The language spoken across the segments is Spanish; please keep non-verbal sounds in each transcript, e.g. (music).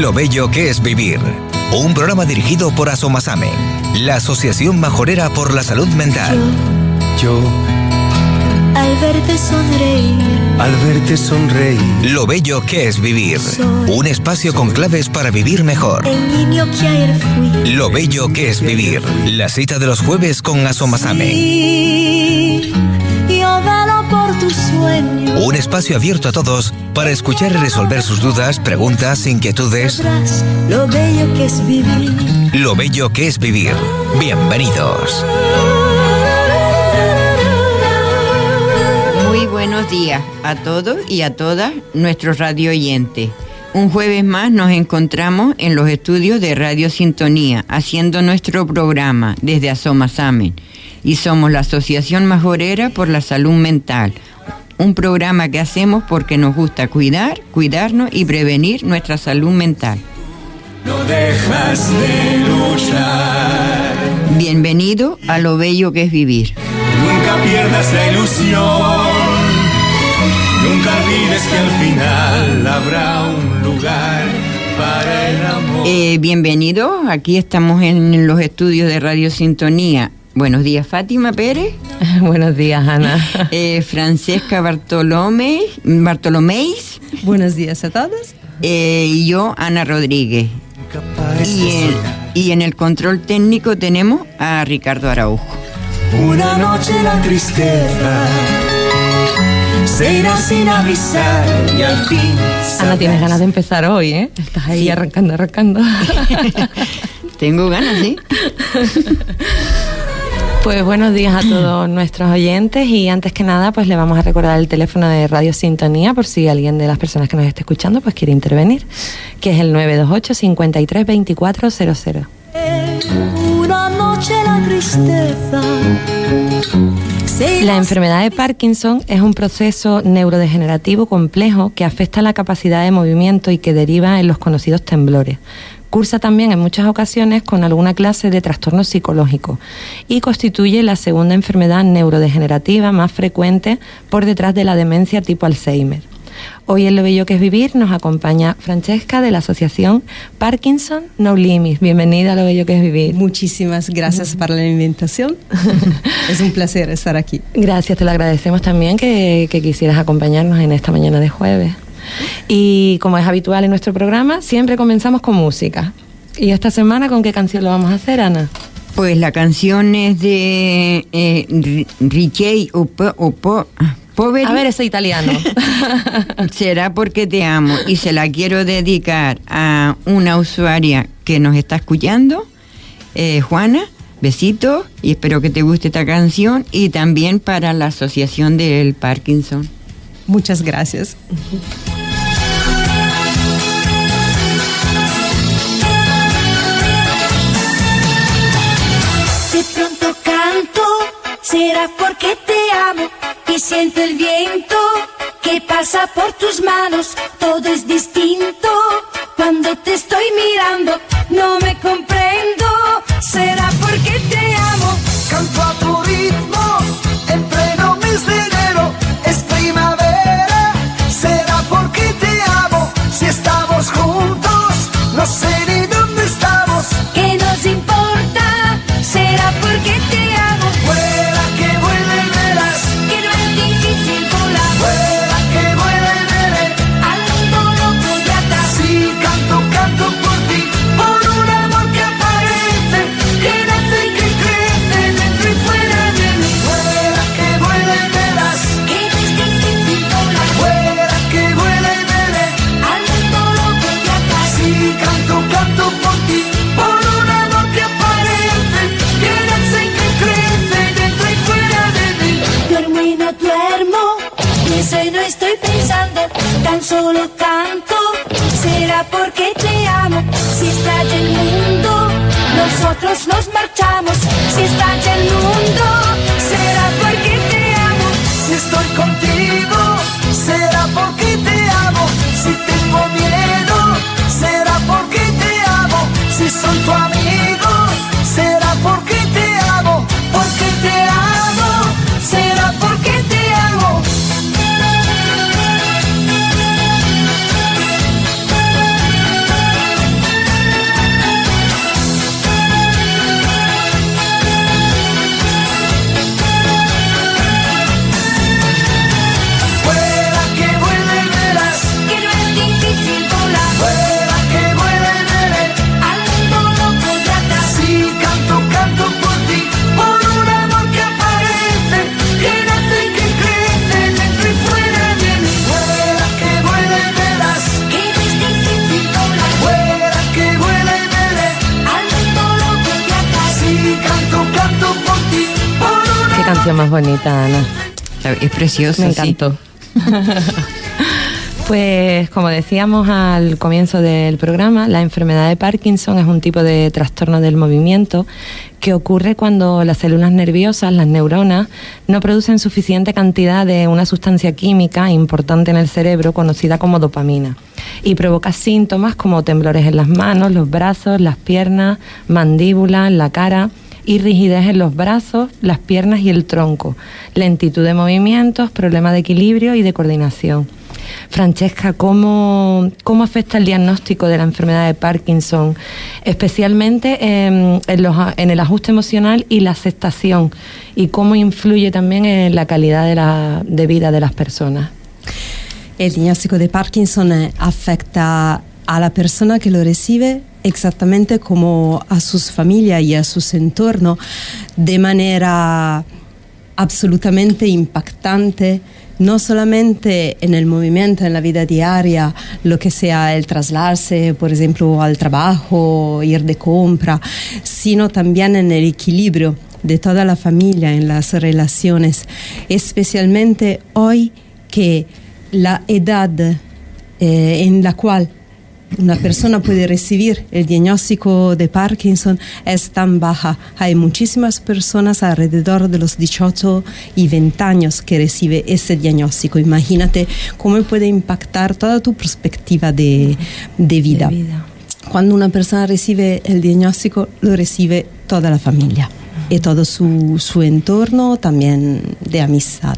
Lo bello que es vivir. Un programa dirigido por Asomasame, la Asociación Majorera por la Salud Mental. Yo, al verte sonreír, al verte sonreír, Lo bello que es vivir. Un espacio con claves para vivir mejor. el niño que ayer fui. Lo bello que es vivir. La cita de los jueves con Asomasame. Sí, Un espacio abierto a todos para escuchar y resolver sus dudas, preguntas, inquietudes. Lo bello que es vivir. Lo bello que es vivir. Bienvenidos. Muy buenos días a todos y a todas nuestros radio oyentes. Un jueves más nos encontramos en los estudios de Radio Sintonía haciendo nuestro programa desde Asomasamen y somos la Asociación Majorera por la Salud Mental. Un programa que hacemos porque nos gusta cuidar, cuidarnos y prevenir nuestra salud mental. no dejas de luchar. Bienvenido a lo bello que es vivir. Nunca pierdas la ilusión. Nunca olvides que al final habrá un lugar para el amor. Eh, bienvenido, aquí estamos en los estudios de Radio Sintonía. Buenos días, Fátima Pérez, (laughs) Buenos días, Ana. (laughs) eh, Francesca Bartolomé, Bartoloméis Buenos días a todos. eh, y yo, Ana Rodríguez. Y en, y en el control técnico tenemos a Ricardo Araujo. Una noche la tristeza se irá sin avisar y al fin. Ana, tienes ganas de empezar hoy, ¿eh? Estás ahí Sí. arrancando, arrancando. (laughs) Tengo ganas, ¿sí? Pues buenos días a todos (clears throat) nuestros oyentes y antes que nada, pues le vamos a recordar el teléfono de Radio Sintonía por si alguien de las personas que nos esté escuchando pues quiere intervenir, que es el 928 53 24 00. Una noche la tristeza. La enfermedad de Parkinson es un proceso neurodegenerativo complejo que afecta la capacidad de movimiento y que deriva en los conocidos temblores. Cursa también en muchas ocasiones con alguna clase de trastorno psicológico y constituye la segunda enfermedad neurodegenerativa más frecuente por detrás de la demencia tipo Alzheimer. Hoy en Lo Bello que es Vivir nos acompaña Francesca de la asociación Parkinson No Limits. Bienvenida a Lo Bello que es Vivir. Muchísimas gracias para la invitación. (laughs) es un placer estar aquí. Gracias, te lo agradecemos también que, que quisieras acompañarnos en esta mañana de jueves. Y como es habitual en nuestro programa, siempre comenzamos con música. ¿Y esta semana con qué canción lo vamos a hacer, Ana? Pues la canción es de eh, Ri- Richie Opo- Opo- Poveri. A ver, ese italiano. (laughs) Será porque te amo y se la quiero dedicar a una usuaria que nos está escuchando, eh, Juana. Besitos y espero que te guste esta canción y también para la Asociación del Parkinson. Muchas gracias. Será porque te amo y siento el viento que pasa por tus manos. Todo es distinto cuando te estoy mirando. No me comprendo, será porque te amo. Canto a tu ritmo en pleno mes de enero. Es primavera, será porque te amo. Si estamos juntos, no sé ni dónde estamos. ¿Qué nos importa? Será porque Es preciosa. Me sí. encantó. (laughs) Pues como decíamos al comienzo del programa, la enfermedad de Parkinson es un tipo de trastorno del movimiento que ocurre cuando las células nerviosas, las neuronas, no producen suficiente cantidad de una sustancia química importante en el cerebro conocida como dopamina y provoca síntomas como temblores en las manos, los brazos, las piernas, mandíbula, la cara y rigidez en los brazos, las piernas y el tronco, lentitud de movimientos, problema de equilibrio y de coordinación. Francesca, ¿cómo, ¿cómo afecta el diagnóstico de la enfermedad de Parkinson, especialmente en, el ajuste emocional y la aceptación? ¿Y cómo influye también en la calidad de vida de las personas? El diagnóstico de Parkinson eh, afecta a la persona que lo recibe exactamente como a sus familias y a su entorno de manera absolutamente impactante no solamente en el movimiento, en la vida diaria, lo que sea el trasladarse, por ejemplo, al trabajo, ir de compra, sino también en el equilibrio de toda la familia, en las relaciones, especialmente hoy que la edad eh, en la cual una persona puede recibir el diagnóstico de Parkinson es tan baja. Hay muchísimas personas alrededor de los 18 y 20 años que recibe ese diagnóstico. Imagínate cómo puede impactar toda tu perspectiva de, de, vida. De vida. Cuando una persona recibe el diagnóstico, lo recibe toda la familia y todo su, su, entorno también de amistad.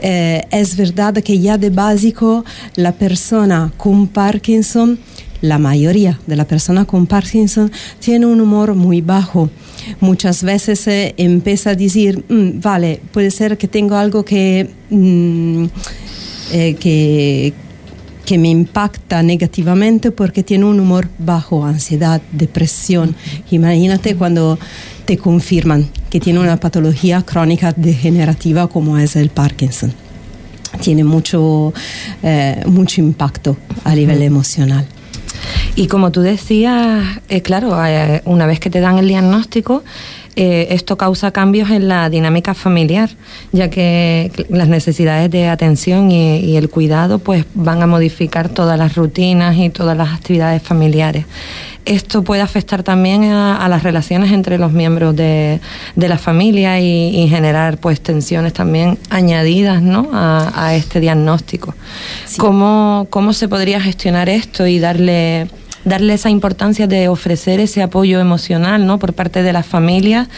Eh, es verdad que ya de básico la persona con Parkinson, la mayoría de la persona con Parkinson tiene un humor muy bajo. Muchas veces eh, empieza a decir, mm, vale, puede ser que tengo algo que, mm, eh, que que me impacta negativamente porque tiene un humor bajo, ansiedad, depresión. Imagínate cuando te confirman que tiene una patología crónica degenerativa como es el Parkinson. Tiene mucho, eh, mucho impacto a nivel emocional. Y como tú decías, eh, claro, eh, una vez que te dan el diagnóstico, eh, esto causa cambios en la dinámica familiar, ya que las necesidades de atención y, y, el cuidado pues van a modificar todas las rutinas y todas las actividades familiares. Esto puede afectar también a, a las relaciones entre los miembros de, de la familia y, y, generar pues tensiones también añadidas ¿no? a, a este diagnóstico. Sí. ¿Cómo, ¿Cómo se podría gestionar esto y darle darle esa importancia de ofrecer ese apoyo emocional ¿no? por parte de las familias,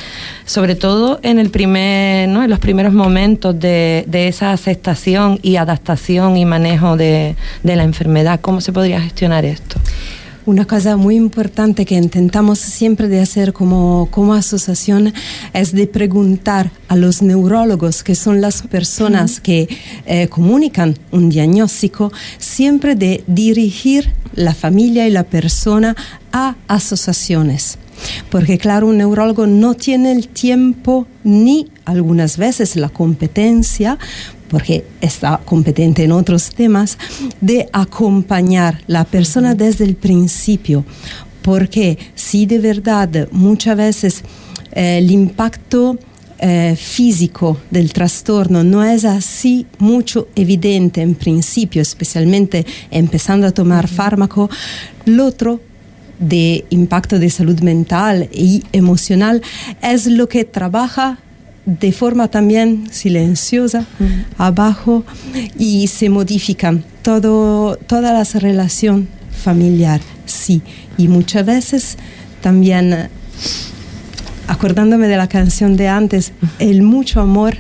sobre todo en, el primer, ¿no? en los primeros momentos de, esa aceptación y adaptación y manejo de la enfermedad. ¿Cómo se podría gestionar esto? Una cosa muy importante que intentamos siempre de hacer como, como asociación es de preguntar a los neurólogos, que son las personas que eh, comunican un diagnóstico, siempre de dirigir la familia y la persona a asociaciones. Porque claro, un neurólogo no tiene el tiempo ni algunas veces la competencia porque está competente en otros temas, de acompañar la persona desde el principio. Porque si de verdad muchas veces eh, el impacto eh, físico del trastorno no es así mucho evidente en principio, especialmente empezando a tomar fármaco, lo otro de impacto de salud mental y emocional es lo que trabaja de forma también silenciosa uh -huh. abajo y se modifican todo, toda la relación familiar, sí. Y muchas veces también, acordándome de la canción de antes, el mucho amor,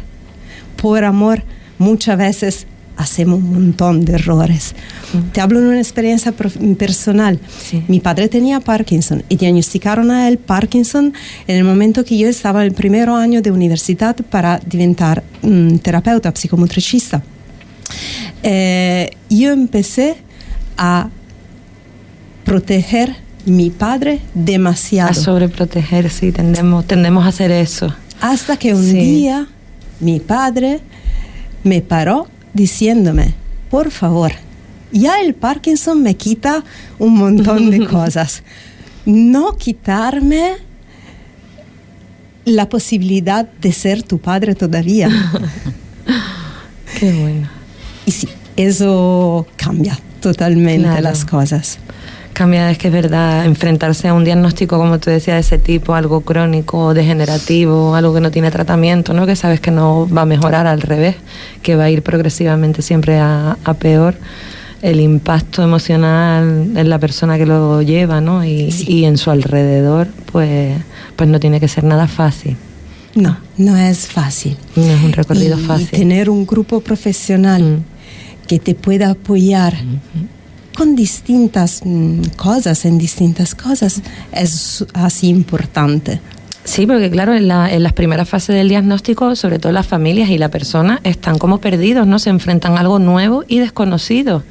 por amor, muchas veces hacemos un montón de errores. Uh -huh. Te hablo de una experiencia personal. Sí. Mi padre tenía Parkinson y diagnosticaron a él Parkinson en el momento que yo estaba en el primer año de universidad para diventar um, terapeuta psicomotricista. Eh, yo empecé a proteger mi padre demasiado. A sobreproteger, sí, tendemos, tendemos a hacer eso. Hasta que un sí. día mi padre me paró diciéndome, por favor, ya el Parkinson me quita un montón de (laughs) cosas. No quitarme la posibilidad de ser tu padre todavía. Qué bueno. Y sí, eso cambia totalmente Claro. las cosas. Es que es verdad, enfrentarse a un diagnóstico, como tú decías, de ese tipo, algo crónico, degenerativo, algo que no tiene tratamiento, ¿no? que sabes que no va a mejorar, al revés, que va a ir progresivamente siempre a, a peor. El impacto emocional en la persona que lo lleva ¿no? y, y en su alrededor, pues, pues no tiene que ser nada fácil. No, no es fácil. No es un recorrido y fácil. tener un grupo profesional Mm. que te pueda apoyar con distintas mm, cosas, en distintas cosas, es así importante. Sí, porque claro, en, la- en las primeras fases del diagnóstico, sobre todo las familias y la persona están como perdidos, ¿no? Se enfrentan a algo nuevo y desconocido.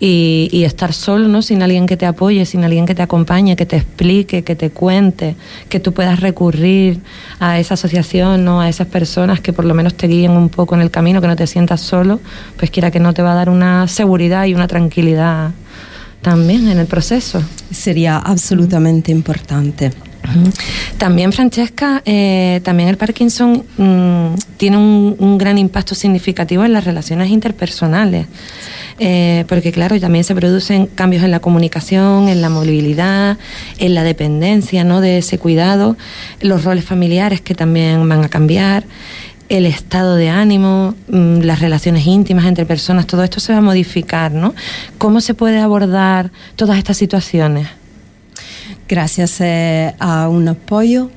Y, estar solo, ¿no? Sin alguien que te apoye, sin alguien que te acompañe, que te explique, que te cuente, que tú puedas recurrir a esa asociación, ¿no? A esas personas que por lo menos te guíen un poco en el camino, que no te sientas solo, pues quiera que no te va a dar una seguridad y una tranquilidad también en el proceso. Sería absolutamente importante. También, Francesca, eh, también el Parkinson mm, tiene un, un gran impacto significativo en las relaciones interpersonales. Eh, porque claro, también se producen cambios en la comunicación, en la movilidad, en la dependencia ¿no? de ese cuidado, los roles familiares que también van a cambiar, el estado de ánimo, mm, las relaciones íntimas entre personas, todo esto se va a modificar, ¿no? ¿Cómo se puede abordar todas estas situaciones? Gracias eh, a un apoyo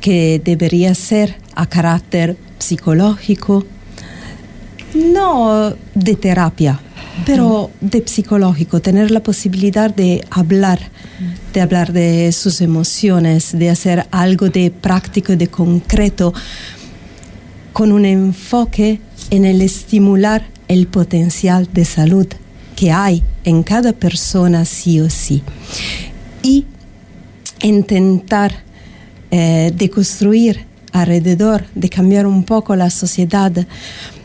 que debería ser a carácter psicológico, no de terapia, pero de psicológico, tener la posibilidad de hablar, de hablar de sus emociones, de hacer algo de práctico de concreto, con un enfoque en el estimular el potencial de salud que hay en cada persona sí o sí. Y intentar eh, de construir alrededor, de cambiar un poco la sociedad.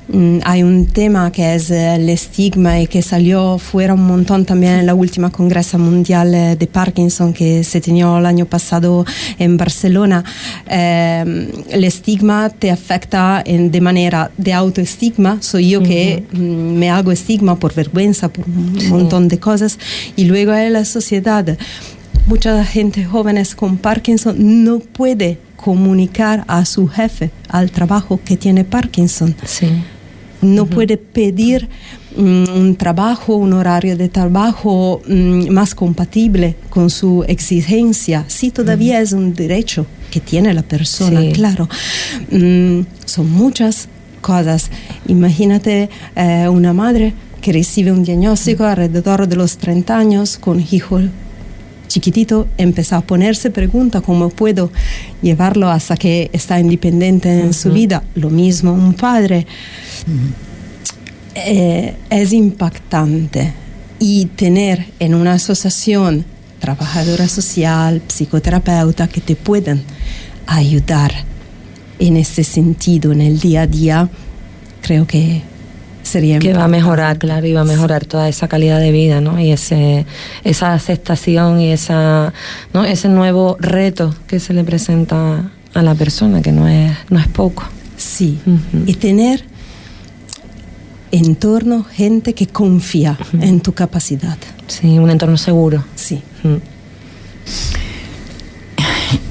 Mm, hay un tema que es eh, el estigma y que salió fuera un montón también en la última Congresa Mundial eh, de Parkinson que se tenía el año pasado en Barcelona. Eh, el estigma te afecta en- de manera de autoestigma. Soy yo que mm, me hago estigma por vergüenza, por un montón de cosas. Y luego hay la sociedad mucha gente jóvenes con Parkinson no puede comunicar a su jefe al trabajo que tiene Parkinson. Sí. No puede pedir mm, un trabajo, un horario de trabajo mm, más compatible con su exigencia. Sí, todavía es un derecho que tiene la persona, Sí. claro. Mm, son muchas cosas. Imagínate eh, una madre que recibe un diagnóstico alrededor de los 30 años con hijo chiquitito empieza a ponerse pregunta cómo puedo llevarlo hasta que está independiente en su vida. Lo mismo un padre. Eh, es impactante y tener en una asociación trabajadora social, psicoterapeuta que te puedan ayudar en este sentido en el día a día, creo que sería que va a mejorar, claro, y va a mejorar toda esa calidad de vida, ¿no? Y ese, esa aceptación y esa, ¿no? ese nuevo reto que se le presenta a la persona, que no es, no es poco. Sí, y tener en torno gente que confía en tu capacidad. Sí, un entorno seguro. Sí.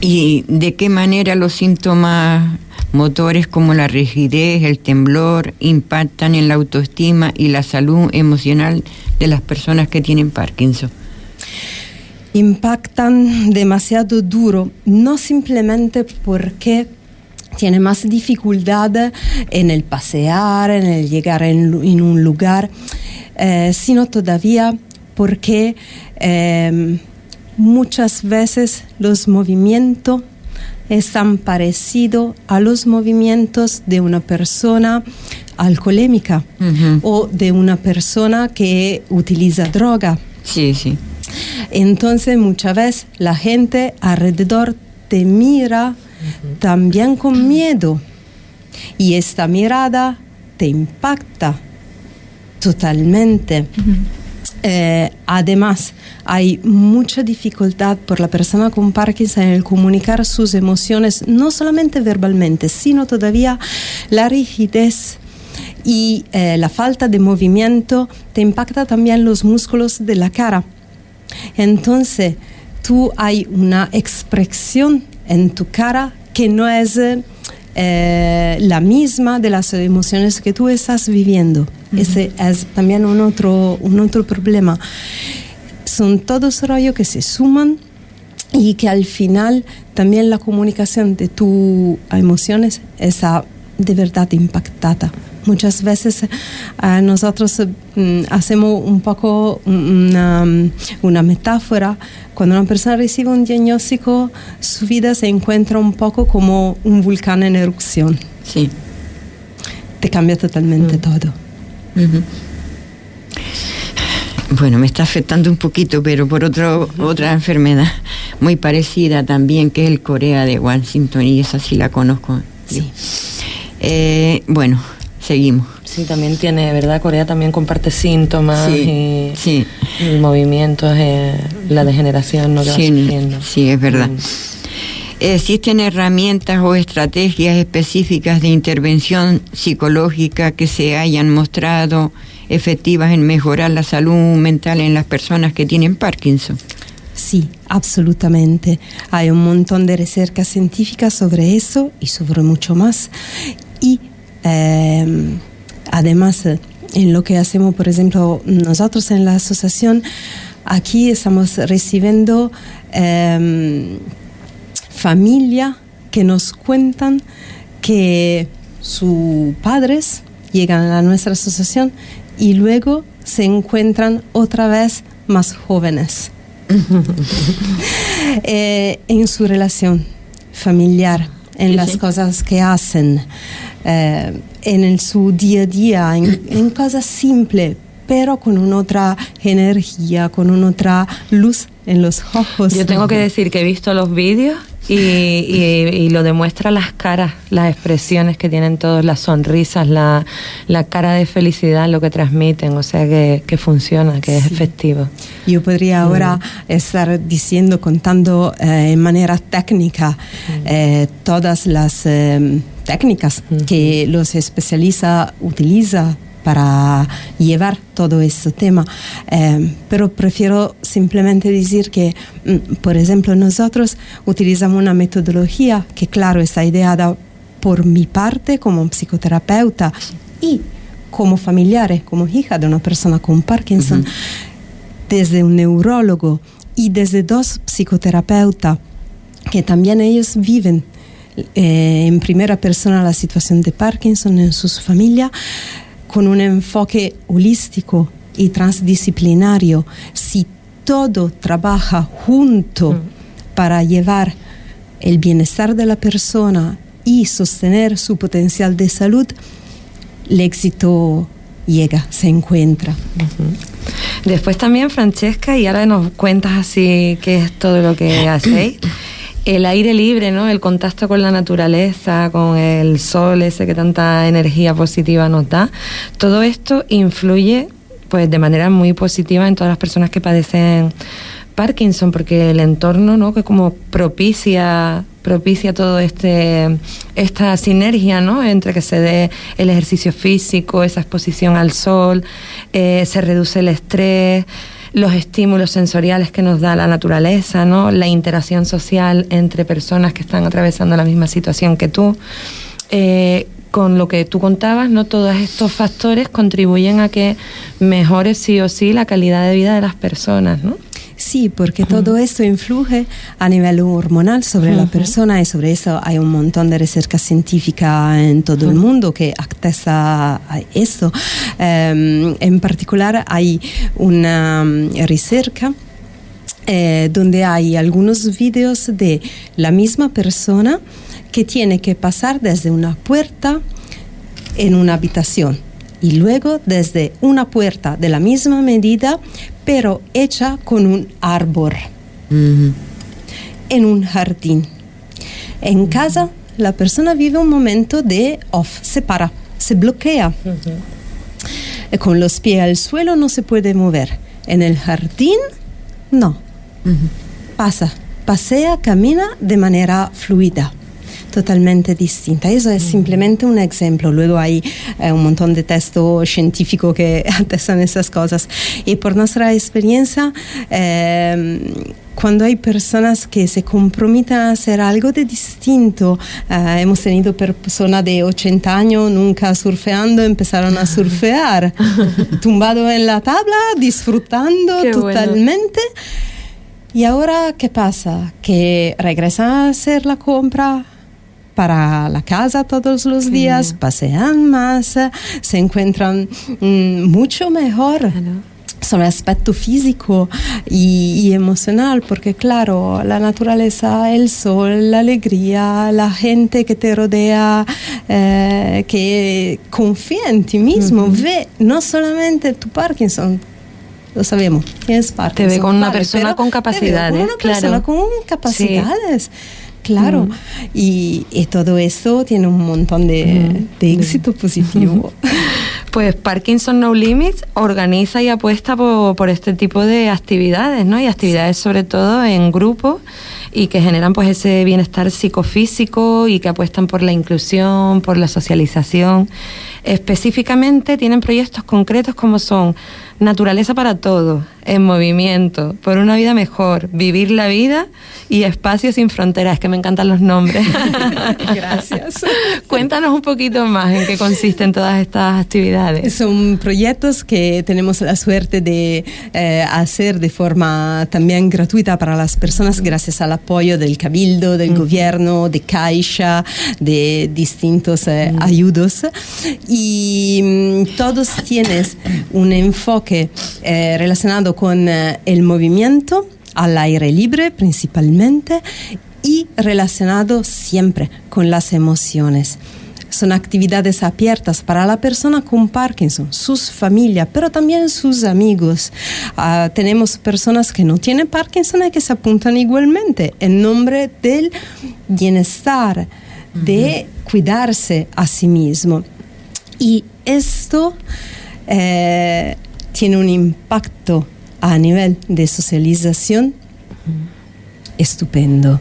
¿Y de qué manera los síntomas motores como la rigidez, el temblor, impactan en la autoestima y la salud emocional de las personas que tienen Parkinson? impactan demasiado duro, no simplemente porque tiene más dificultad en el pasear, en el llegar en, un lugar, eh, sino todavía porque eh, muchas veces los movimientos están parecidos a los movimientos de una persona alcoholémica o de una persona que utiliza droga. Sí, sí. Entonces muchas veces la gente alrededor te mira también con miedo y esta mirada te impacta totalmente. Eh, además, hay mucha dificultad por la persona con Parkinson en el comunicar sus emociones, no solamente verbalmente, sino todavía la rigidez y eh, la falta de movimiento te impacta también los músculos de la cara. Entonces, tú hay una expresión en tu cara que no es eh, la misma de las emociones que tú estás viviendo. Ese es también un otro, un otro problema. Son todos rollos que se suman y que al final también la comunicación de tus emociones está de verdad impactada. Muchas veces uh, nosotros mm, hacemos un poco una, una, metáfora. Cuando una persona recibe un diagnóstico, su vida se encuentra un poco como un volcán en erupción. Sí. Te cambia totalmente Mm. todo. Bueno, me está afectando un poquito, pero por otro, otra enfermedad muy parecida también, que es el Corea de Washington, y esa sí la conozco. Sí. Eh, bueno, seguimos. Sí, también tiene, ¿verdad? Corea también comparte síntomas Sí, y, sí. y movimientos, eh, la degeneración ¿no? que va Sí, sufriendo. sí, es verdad. Mm. ¿Existen herramientas o estrategias específicas de intervención psicológica que se hayan mostrado efectivas en mejorar la salud mental en las personas que tienen Parkinson? Sí, absolutamente. Hay un montón de recerca científica sobre eso y sobre mucho más. Eh, además, en lo que hacemos, por ejemplo, nosotros en la asociación, aquí estamos recibiendo eh, familia que nos cuentan que sus padres llegan a nuestra asociación y luego se encuentran otra vez más jóvenes. (laughs) Eh, en su relación familiar, en las cosas que hacen, eh, en su día a día, en, en cosas simples, pero con una otra energía, con una otra luz en los ojos. Yo tengo que decir que he visto los vídeos y, y- y lo demuestra las caras, las expresiones que tienen todos, las sonrisas, la, la cara de felicidad, lo que transmiten, o sea que, que funciona, que es efectivo. Yo podría ahora estar diciendo, contando eh, en manera técnica eh, todas las eh, técnicas que los especialistas utilizan para llevar todo este tema, Eh, pero prefiero simplemente decir que, mm, por ejemplo, nosotros utilizamos una metodología que, claro, está ideada por mi parte como psicoterapeuta y como familiare, como hija de una persona con Parkinson, desde un neurólogo y desde dos psicoterapeutas que también ellos viven eh, en primera persona la situación de Parkinson en sus familias con un enfoque holístico y transdisciplinario. Si todo trabaja junto para llevar el bienestar de la persona y sostener su potencial de salud, el éxito llega, se encuentra. Después también, Francesca, y ahora nos cuentas así qué es todo lo que (clears throat) hacéis. El aire libre, ¿no? El contacto con la naturaleza, con el sol, ese que tanta energía positiva nos da. Todo esto influye, pues, de manera muy positiva en todas las personas que padecen Parkinson, porque el entorno, ¿no? Que como propicia propicia todo este esta sinergia, ¿no? Entre que se dé el ejercicio físico, esa exposición al sol, eh, se reduce el estrés, los estímulos sensoriales que nos da la naturaleza, ¿no? La interacción social entre personas que están atravesando la misma situación que tú. Eh, con lo que tú contabas, ¿no? Todos estos factores contribuyen a que mejore sí o sí la calidad de vida de las personas, ¿no? Sí, porque todo esto influye a nivel hormonal sobre la persona y sobre eso hay un montón de recerca científica en todo el mundo que atesta a esto. Em, en particular hay una mm, recerca eh, donde hay algunos vídeos de la misma persona que tiene que pasar desde una puerta en una habitación y luego desde una puerta de la misma medida pero hecha con un árbol en un jardín. En casa la persona vive un momento de off, se para, se bloquea. Con los pies al suelo no se puede mover. En el jardín, no. Pasa, pasea, camina de manera fluida totalmente distinta. Eso es simplemente un ejemplo. Luego hay eh, un montón de textos científicos que (laughs) atestan esas cosas. Y por nuestra experiencia, eh, cuando hay personas que se comprometen a hacer algo de distinto, eh, hemos tenido personas de 80 años nunca surfeando, empezaron a surfear, (laughs) tumbado en la tabla, disfrutando Qué bueno. totalmente. Y ahora, ¿qué pasa? Que regresan a hacer la compra para la casa todos los días, pasean más, se encuentran mm, mucho mejor sobre el aspecto físico y, y emocional, porque claro, la naturaleza, el sol, la alegría, la gente que te rodea, eh, que confía en ti mismo, ve no solamente tu Parkinson, lo sabemos, tienes Parkinson. ve con una vale, persona con te ve capacidades, Con una persona claro. con capacidades. Claro, y, y todo eso tiene un montón de, de éxito positivo. (laughs) Pues Parkinson No Limits organiza y apuesta por, por este tipo de actividades, ¿no? Y actividades sobre todo en grupo y que generan pues ese bienestar psicofísico y que apuestan por la inclusión, por la socialización. Específicamente tienen proyectos concretos como son Naturaleza para Todos, En Movimiento, Por una Vida Mejor, Vivir la Vida y Espacios sin Fronteras, que me encantan los nombres. (laughs) Gracias. (laughs) Cuéntanos un poquito más en qué consisten todas estas actividades. Son proyectos que tenemos la suerte de eh, hacer de forma también gratuita para las personas gracias al apoyo del Cabildo, del gobierno, de Caixa, de distintos eh, ayudos. Y mm, todos tienen un enfoque eh, relacionado con eh, el movimiento al aire libre principalmente y relacionado siempre con las emociones. Son actividades abiertas para la persona con Parkinson, sus familias, pero también sus amigos. Ah, tenemos personas que no tienen Parkinson y que se apuntan igualmente en nombre del bienestar, de cuidarse a sí mismo. Y esto eh, tiene un impacto a nivel de socialización estupendo.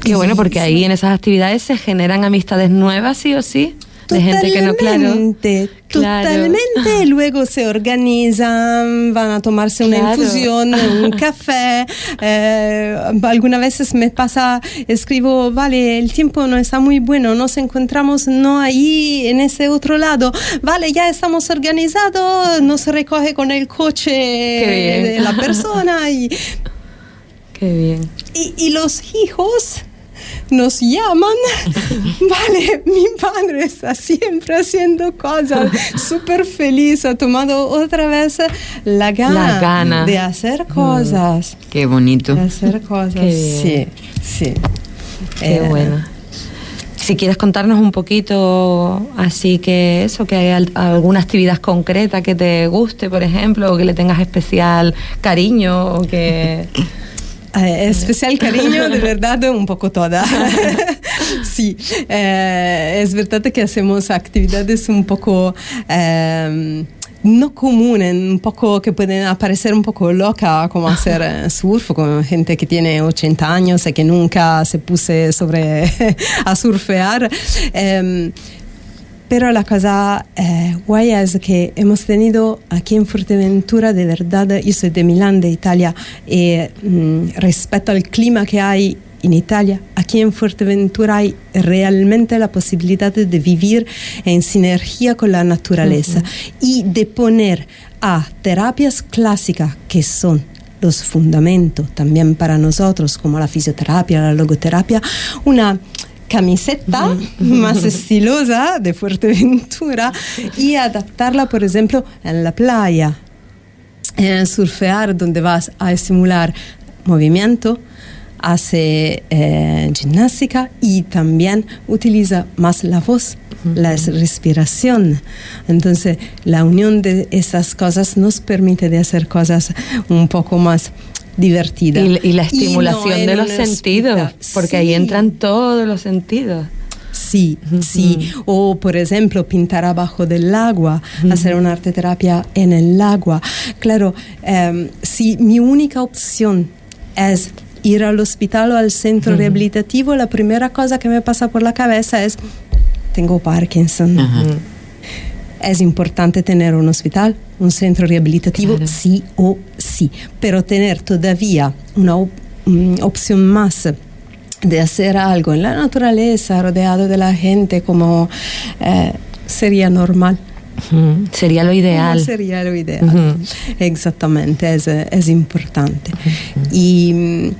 Qué bueno, porque ahí en esas actividades se generan amistades nuevas, sí o sí, de gente que no, claro. Totalmente, Claro. totalmente. (laughs) Luego se organizan, van a tomarse una Claro. infusión, un (laughs) café. eh, algunas veces me pasa, escribo, vale, el tiempo no está muy bueno, nos encontramos no ahí, en ese otro lado. Vale, ya estamos organizados, nos recoge con el coche de la persona y (laughs) Qué bien. y, y los hijos nos llaman, (laughs) vale, mi padre está siempre haciendo cosas, súper feliz, ha tomado otra vez la gana, La gana. de hacer cosas, Qué bonito. de hacer cosas, sí, sí. Qué Eh, bueno. Si quieres contarnos un poquito, así que eso, que hay al- alguna actividad concreta que te guste, por ejemplo, o que le tengas especial cariño, o que... (laughs) Eh, especial (laughs) cariño, de verdad, un poco toda. (laughs) sí, eh, es verdad que hacemos actividades un poco... eh, no comunes, un poco que pueden aparecer un poco loca, como (laughs) hacer eh, surf con gente que tiene 80 años y que nunca se puse sobre a surfear. Pero la cosa eh, guay es que hemos tenido aquí en Fuerteventura, de verdad, yo soy de Milán, de Italia, y mm, respecto al clima que hay en Italia, aquí en Fuerteventura hay realmente la posibilidad de vivir en sinergia con la naturaleza y de poner a terapias clásicas que son los fundamentos también para nosotros, como la fisioterapia, la logoterapia, una camiseta (laughs) más estilosa de Fuerteventura y adaptarla, por ejemplo, en la playa, en surfear, donde vas a estimular movimiento, hace eh, gimnástica y también utiliza más la voz, la respiración. Entonces, la unión de esas cosas nos permite de hacer cosas un poco más divertidas. Y, y la estimulación de los sentidos, porque ahí entran todos los sentidos. Sí, sí. O por ejemplo, pintar abajo del agua, hacer una arte terapia en el agua. Claro, em, si mi única opción es ir al hospital o al centro rehabilitativo, la primera cosa que me pasa por la cabeza es, tengo Parkinson. Es importante tener un hospital, un centro rehabilitativo, sí o sí, pero tener todavía una mm, opción más de hacer algo en la naturaleza, rodeado de la gente, como eh, sería normal. Sería lo ideal. Sería lo ideal. Exactamente, es, es importante. Y mm,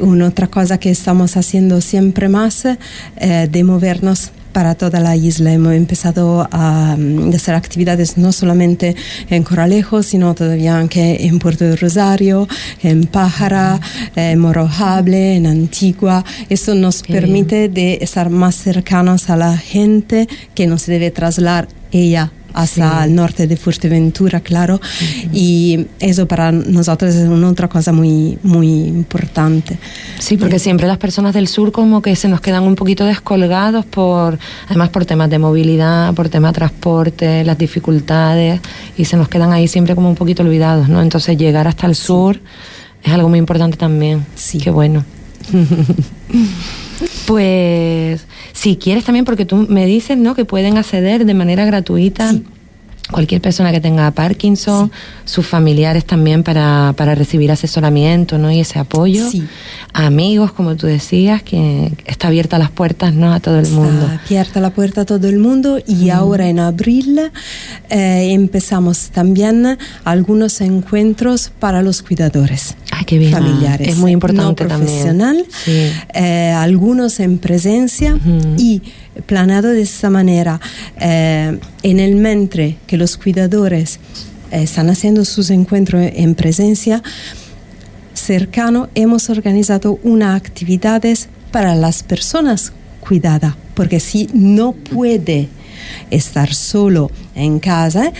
una otra cosa que estamos haciendo siempre más, eh, de movernos para toda la isla. Hemos empezado a, mm, hacer actividades no solamente en Coralejo, sino todavía que en Puerto de Rosario, en Pájara, en Morojable, en Antigua. Eso nos permite de estar más cercanos a la gente que nos debe trasladar ella hasta el norte de Fuerteventura, claro. Y eso para nosotros es una otra cosa muy, muy importante. Sí, porque siempre las personas del sur como que se nos quedan un poquito descolgados por, además por temas de movilidad, por temas de transporte, las dificultades, y se nos quedan ahí siempre como un poquito olvidados, ¿no? Entonces llegar hasta el sur es algo muy importante también. Sí. Qué bueno. (laughs) Pues si quieres también, porque tú me dices, ¿no? Que pueden acceder de manera gratuita. Cualquier persona que tenga Parkinson, sus familiares también para, para recibir asesoramiento ¿no? y ese apoyo. Sí. Amigos, como tú decías, que está abierta las puertas ¿no? a todo el mundo. Está abierta la puerta a todo el mundo y ahora en abril eh, empezamos también algunos encuentros para los cuidadores Ay, qué bien. familiares. Es muy importante no también. profesional, Sí. eh, algunos en presencia y planeado de esta manera, eh, en el mentre que los cuidadores eh, están haciendo sus encuentros en presencia, cercano hemos organizado unas actividades para las personas cuidadas, porque si no puede estar solo en casa,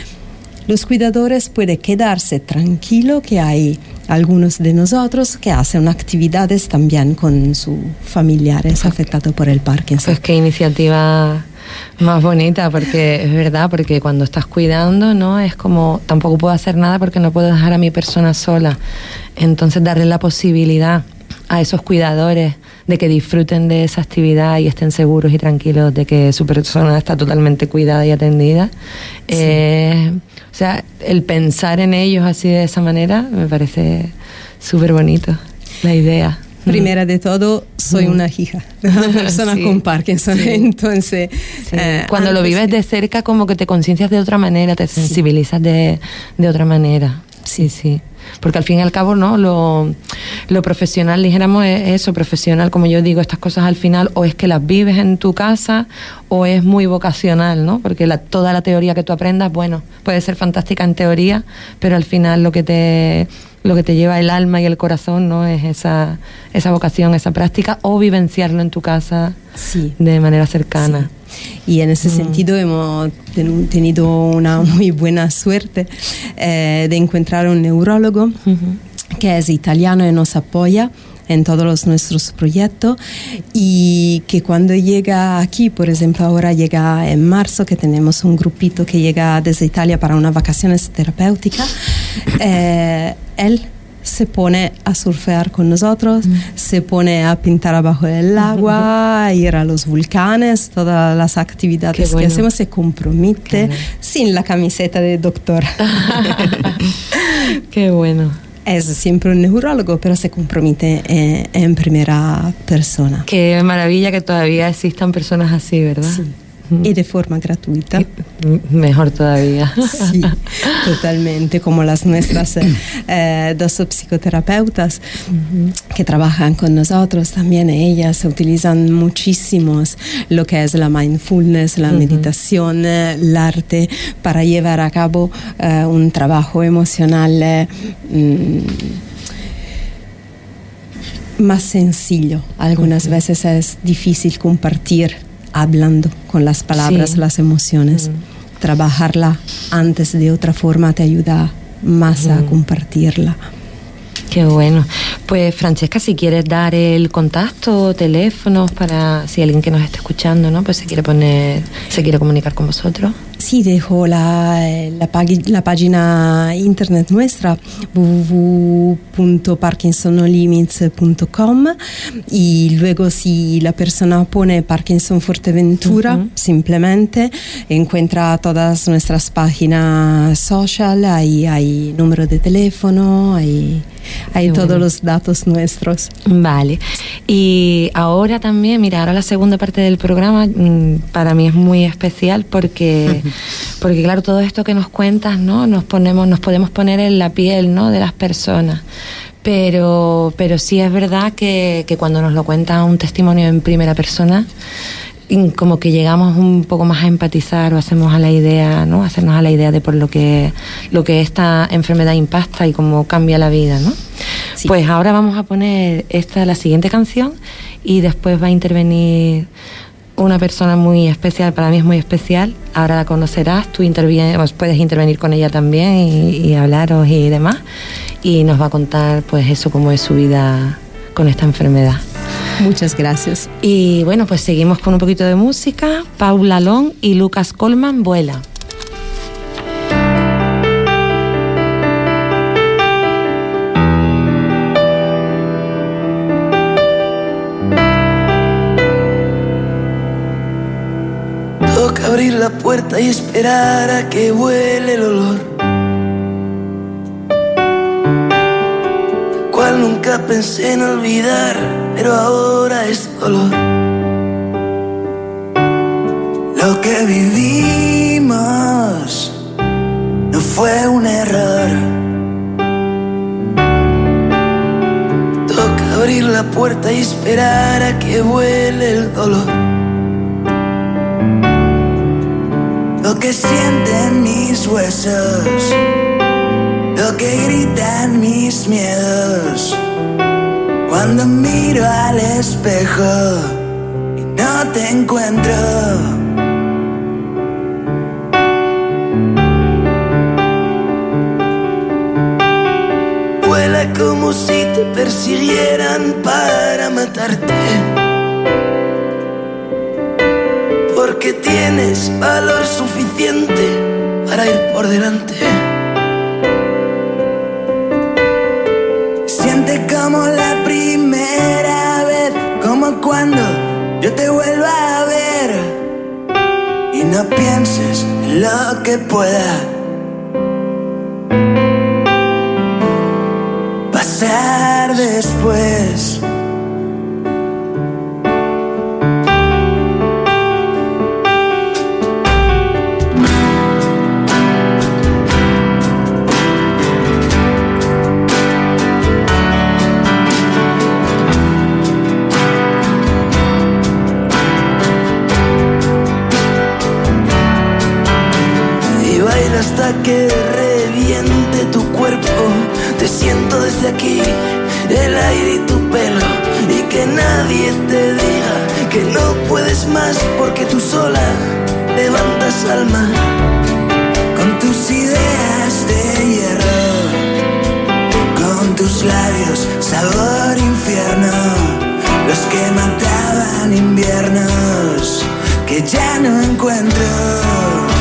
los cuidadores pueden quedarse tranquilo que hay algunos de nosotros que hacen actividades también con sus familiares afectados por el Parkinson. Pues qué iniciativa más bonita, porque es verdad, porque cuando estás cuidando, ¿no? Es como, tampoco puedo hacer nada porque no puedo dejar a mi persona sola. Entonces, darle la posibilidad a esos cuidadores de que disfruten de esa actividad y estén seguros y tranquilos de que su persona está totalmente cuidada y atendida. Eh, o sea, el pensar en ellos así de esa manera me parece súper bonito, la idea. Primera de todo, soy una hija de (laughs) una persona Sí, con Parkinson, sí. entonces... Sí. eh, Cuando lo vives de cerca, como que te conciencias de otra manera, te sensibilizas de, de otra manera. Sí, sí. Porque al fin y al cabo, ¿no? Lo, lo profesional, dijéramos, es eso, profesional, como yo digo, estas cosas al final, o es que las vives en tu casa, o es muy vocacional, ¿no? Porque la, toda la teoría que tú aprendas, bueno, puede ser fantástica en teoría, pero al final lo que te lo que te lleva el alma y el corazón, ¿no? Es esa, esa vocación, esa práctica, o vivenciarlo en tu casa Sí. de manera cercana. Y en ese sentido hemos ten- tenido una muy buena suerte eh, de encontrar un neurólogo que es italiano y nos apoya en todos los nuestros proyectos. Y que cuando llega aquí, por ejemplo ahora llega en marzo que tenemos un grupito que llega desde Italia para unas vacaciones terapéuticas, eh, él se pone a surfear con nosotros, se pone a pintar abajo del agua, a ir a los volcanes, todas las actividades bueno. que hacemos se compromete sin la camiseta de doctor. (laughs) Qué bueno. es siempre un neurólogo, pero se compromete en, en primera persona. Qué maravilla que todavía existan personas así, ¿verdad? Sí. Y de forma gratuita. Mejor todavía. Sí, totalmente, como las nuestras eh, eh, dos psicoterapeutas que trabajan con nosotros, también ellas utilizan muchísimos lo que es la mindfulness, la meditación, eh, el arte, para llevar a cabo eh, un trabajo emocional eh, mm, más sencillo. Algunas veces es difícil compartir hablando con las palabras Sí. las emociones. Trabajarla antes de otra forma te ayuda más a compartirla. Qué bueno. Pues Francesca, si quieres dar el contacto, teléfonos para si alguien que nos está escuchando, ¿no? Pues se quiere poner, se quiere comunicar con vosotros. Sí, dejo la, la, la página internet nuestra www.parkinsonlimits.com y luego si la persona pone Parkinson Fuerteventura, uh -huh. simplemente encuentra todas nuestras páginas social, hay, hay número de teléfono, hay, hay todos bueno. los datos nuestros. Vale. Y ahora también, mira, ahora la segunda parte del programa mmm, para mí es muy especial porque, (laughs) porque claro, todo esto que nos cuentas, ¿no? Nos ponemos, nos podemos poner en la piel, ¿no? De las personas. Pero, pero sí es verdad que, que cuando nos lo cuenta un testimonio en primera persona, como que llegamos un poco más a empatizar o hacemos a la idea, ¿no? Hacernos a la idea de por lo que lo que esta enfermedad impacta y cómo cambia la vida, ¿no? Sí. Pues ahora vamos a poner esta la siguiente canción y después va a intervenir una persona muy especial, para mí es muy especial, ahora la conocerás, tú intervienes, puedes intervenir con ella también y, y hablaros y demás y nos va a contar pues eso cómo es su vida con esta enfermedad. Muchas gracias. Y bueno, pues seguimos con un poquito de música. Paula Long y Lucas Colman, Vuela. Abrir la puerta y esperar a que vuele el olor. Cual nunca pensé en olvidar pero ahora es dolor. Lo que vivimos no fue un error. Toca abrir la puerta y esperar a que vuele el dolor. Lo que sienten mis huesos, lo que gritan mis miedos cuando miro al espejo y no te encuentro. Como si te persiguieran para matarte. Porque tienes valor suficiente para ir por delante. Siente como la primera vez, como cuando yo te vuelva a ver. Y no pienses en lo que pueda pasar después. Que reviente tu cuerpo. Te siento desde aquí, el aire y tu pelo. Y que nadie te diga que no puedes más porque tú sola levantas alma con tus ideas de hierro, con tus labios sabor infierno, los que mataban inviernos que ya no encuentro.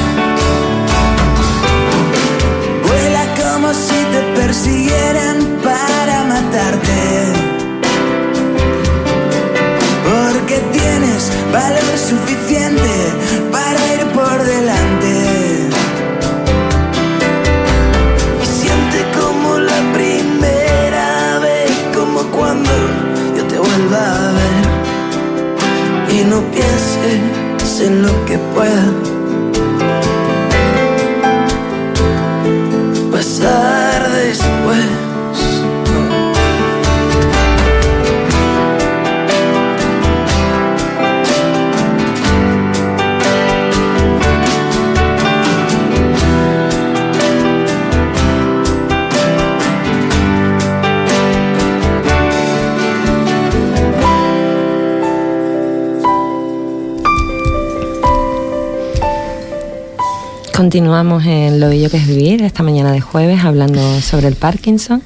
Si te persiguieran para matarte. Porque tienes valor suficiente para ir por delante. Y siente como la primera vez, como cuando yo te vuelva a ver. Y no pienses en lo que pueda Continuamos en Lo Bello que es Vivir, esta mañana de jueves, hablando sobre el Parkinson.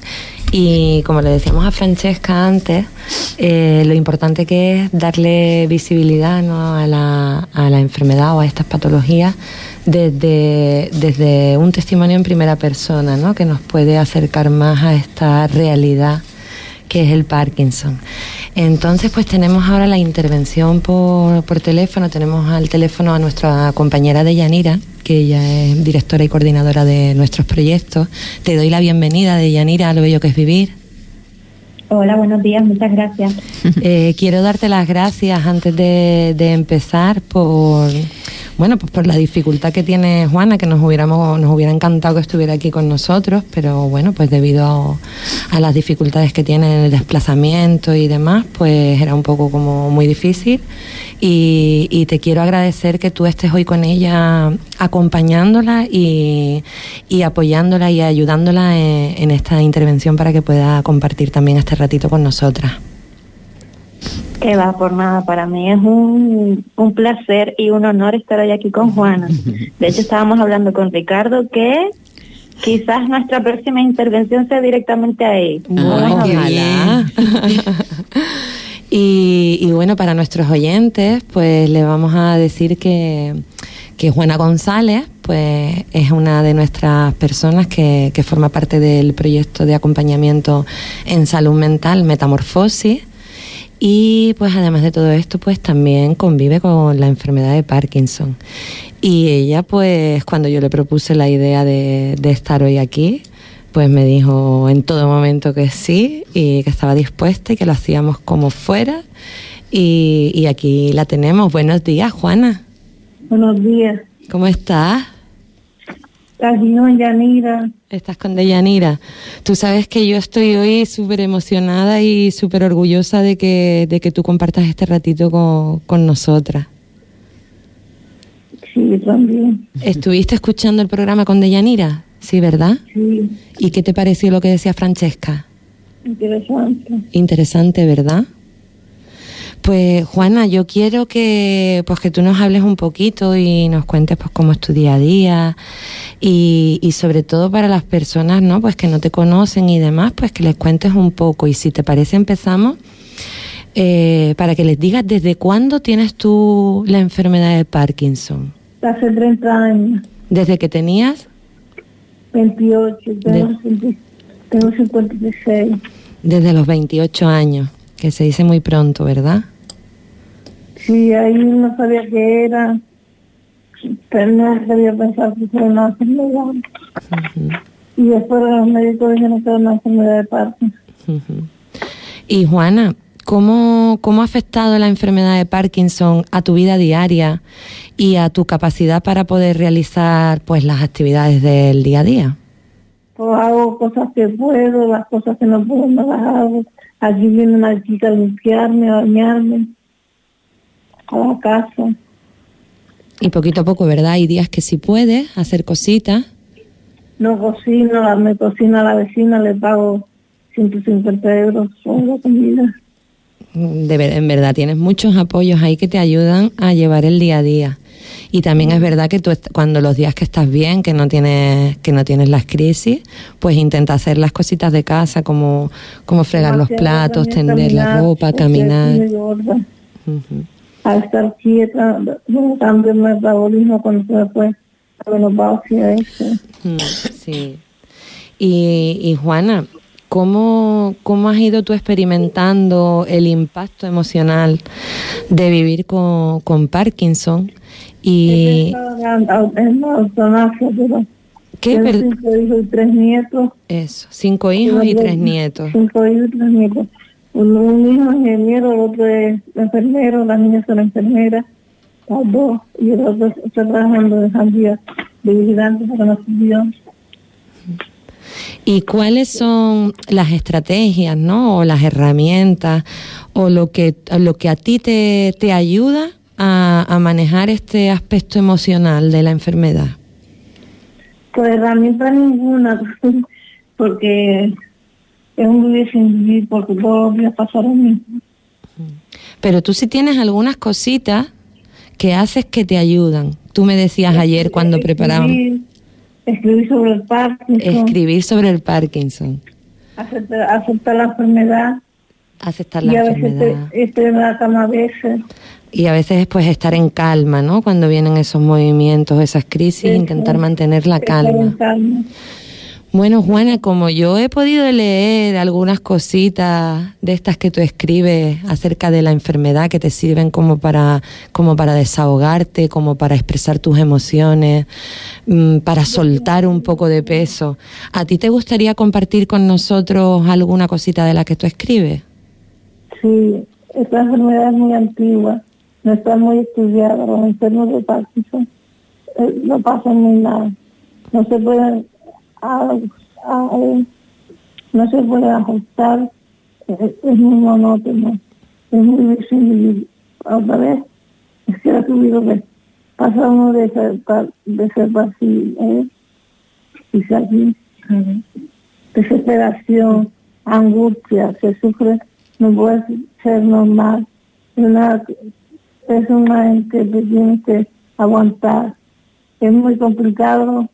Y como le decíamos a Francesca antes, eh, lo importante que es darle visibilidad ¿no? a, la, a la enfermedad o a estas patologías desde, desde un testimonio en primera persona, ¿no? que nos puede acercar más a esta realidad que es el Parkinson. Entonces, pues tenemos ahora la intervención por, por teléfono, tenemos al teléfono a nuestra compañera de Yanira, que ella es directora y coordinadora de nuestros proyectos. Te doy la bienvenida de Yanira a lo bello que es vivir. Hola, buenos días, muchas gracias. (laughs) Eh, quiero darte las gracias antes de, de empezar por bueno, pues por la dificultad que tiene Juana, que nos hubiéramos, nos hubiera encantado que estuviera aquí con nosotros, pero bueno, pues debido a, las dificultades que tiene en el desplazamiento y demás, pues era un poco como muy difícil. Y, te quiero agradecer que tú estés hoy con ella acompañándola y, apoyándola y ayudándola en esta intervención para que pueda compartir también este ratito con nosotras. Que va por nada, para mí es un, un placer y un honor estar hoy aquí con Juana. De hecho, estábamos hablando con Ricardo que quizás nuestra próxima intervención sea directamente ahí. Ah, (laughs) y, y bueno, para nuestros oyentes, pues le vamos a decir que, que Juana González, pues es una de nuestras personas que, que forma parte del proyecto de acompañamiento en salud mental Metamorfosis y pues además de todo esto, pues también convive con la enfermedad de Parkinson. Y ella, pues cuando yo le propuse la idea de, estar hoy aquí, pues me dijo en todo momento que sí y que estaba dispuesta y que lo hacíamos como fuera. Y, y aquí la tenemos. Buenos días, Juana. Buenos días. ¿Cómo estás? con Yanira. Estás con Deyanira. Tú sabes que yo estoy hoy súper emocionada y súper orgullosa de que, de que tú compartas este ratito con, con nosotras. Sí, también. ¿Estuviste escuchando el programa con Deyanira? Sí, ¿verdad? Sí. ¿Y qué te pareció lo que decía Francesca? Interesante. Interesante, ¿verdad? Pues Juana, yo quiero que pues que tú nos hables un poquito y nos cuentes pues cómo es tu día a día y, y sobre todo para las personas no pues que no te conocen y demás pues que les cuentes un poco y si te parece empezamos eh, para que les digas desde cuándo tienes tú la enfermedad de Parkinson. Hace 30 años. ¿Desde que tenías? 28, tengo, tengo 56. Desde los 28 años que se dice muy pronto, ¿verdad? Sí, ahí no sabía qué era, pero no sabía pensar que era una enfermedad. Y después los médicos dijeron que era una enfermedad de Parkinson. Y Juana, ¿cómo, ¿cómo ha afectado la enfermedad de Parkinson a tu vida diaria y a tu capacidad para poder realizar pues las actividades del día a día? Pues hago cosas que puedo, las cosas que no puedo no las hago Allí viene una chica a limpiarme, a bañarme, a la casa. Y poquito a poco, ¿verdad? Hay días que sí puedes hacer cositas. No cocino, me cocina a la vecina, le pago 150 euros por la comida. De en verdad, tienes muchos apoyos ahí que te ayudan a llevar el día a día. Y también es verdad que tú cuando los días que estás bien, que no tienes que no tienes las crisis, pues intenta hacer las cositas de casa como como fregar los platos, tender la ropa, caminar. A estar quieta, cambio el metabolismo cuando se fue a eso. Sí. Y, y Juana, ¿Cómo, ¿Cómo has ido tú experimentando el impacto emocional de vivir con, con Parkinson? Y... ¿Qué? cinco hijos y tres nietos. Eso, cinco hijos y tres nietos. Cinco hijos y tres nietos. Un, hijo es ingeniero, el otro es enfermero, las niñas son enfermeras, las dos, y el otro está trabajando de de vigilantes para los ¿Y cuáles son las estrategias, ¿no? O las herramientas o lo que, lo que a ti te, te ayuda a, manejar este aspecto emocional de la enfermedad? Pues herramienta ninguna, (laughs) porque es un vivir sin vivir, porque todos los días pasa lo mismo. Pero tú sí tienes algunas cositas que haces que te ayudan. Tú me decías ayer cuando preparábamos... Escribir sobre el Parkinson. Escribir sobre el Parkinson. aceptar, aceptar la enfermedad. Aceptar y la a veces enfermedad. te- estoy en la cama a veces. Y a veces pues estar en calma, ¿no? Cuando vienen esos movimientos, esas crisis, intentar mantener la calma. calma. Bueno, Juana, como yo he podido leer algunas cositas de estas que tú escribes acerca de la enfermedad que te sirven como para, como para desahogarte, como para expresar tus emociones, mm, para soltar un poco de peso, ¿a ti te gustaría compartir con nosotros alguna cosita de la que tú escribes? Sí, esta enfermedad es muy antigua, no está muy estudiada. Los enfermos de Parkinson eh, no pasan ni nada. No se pueden, a- a- no se pueden ajustar, eh, es muy monótono, es muy difícil. Otra vez, es que ha subido que pasa uno de ser, de ser así, eh, y aquí, desesperación, angustia, se sufre, no puede ser normal. Es una, es una que te tienes que aguantar. Es muy complicado,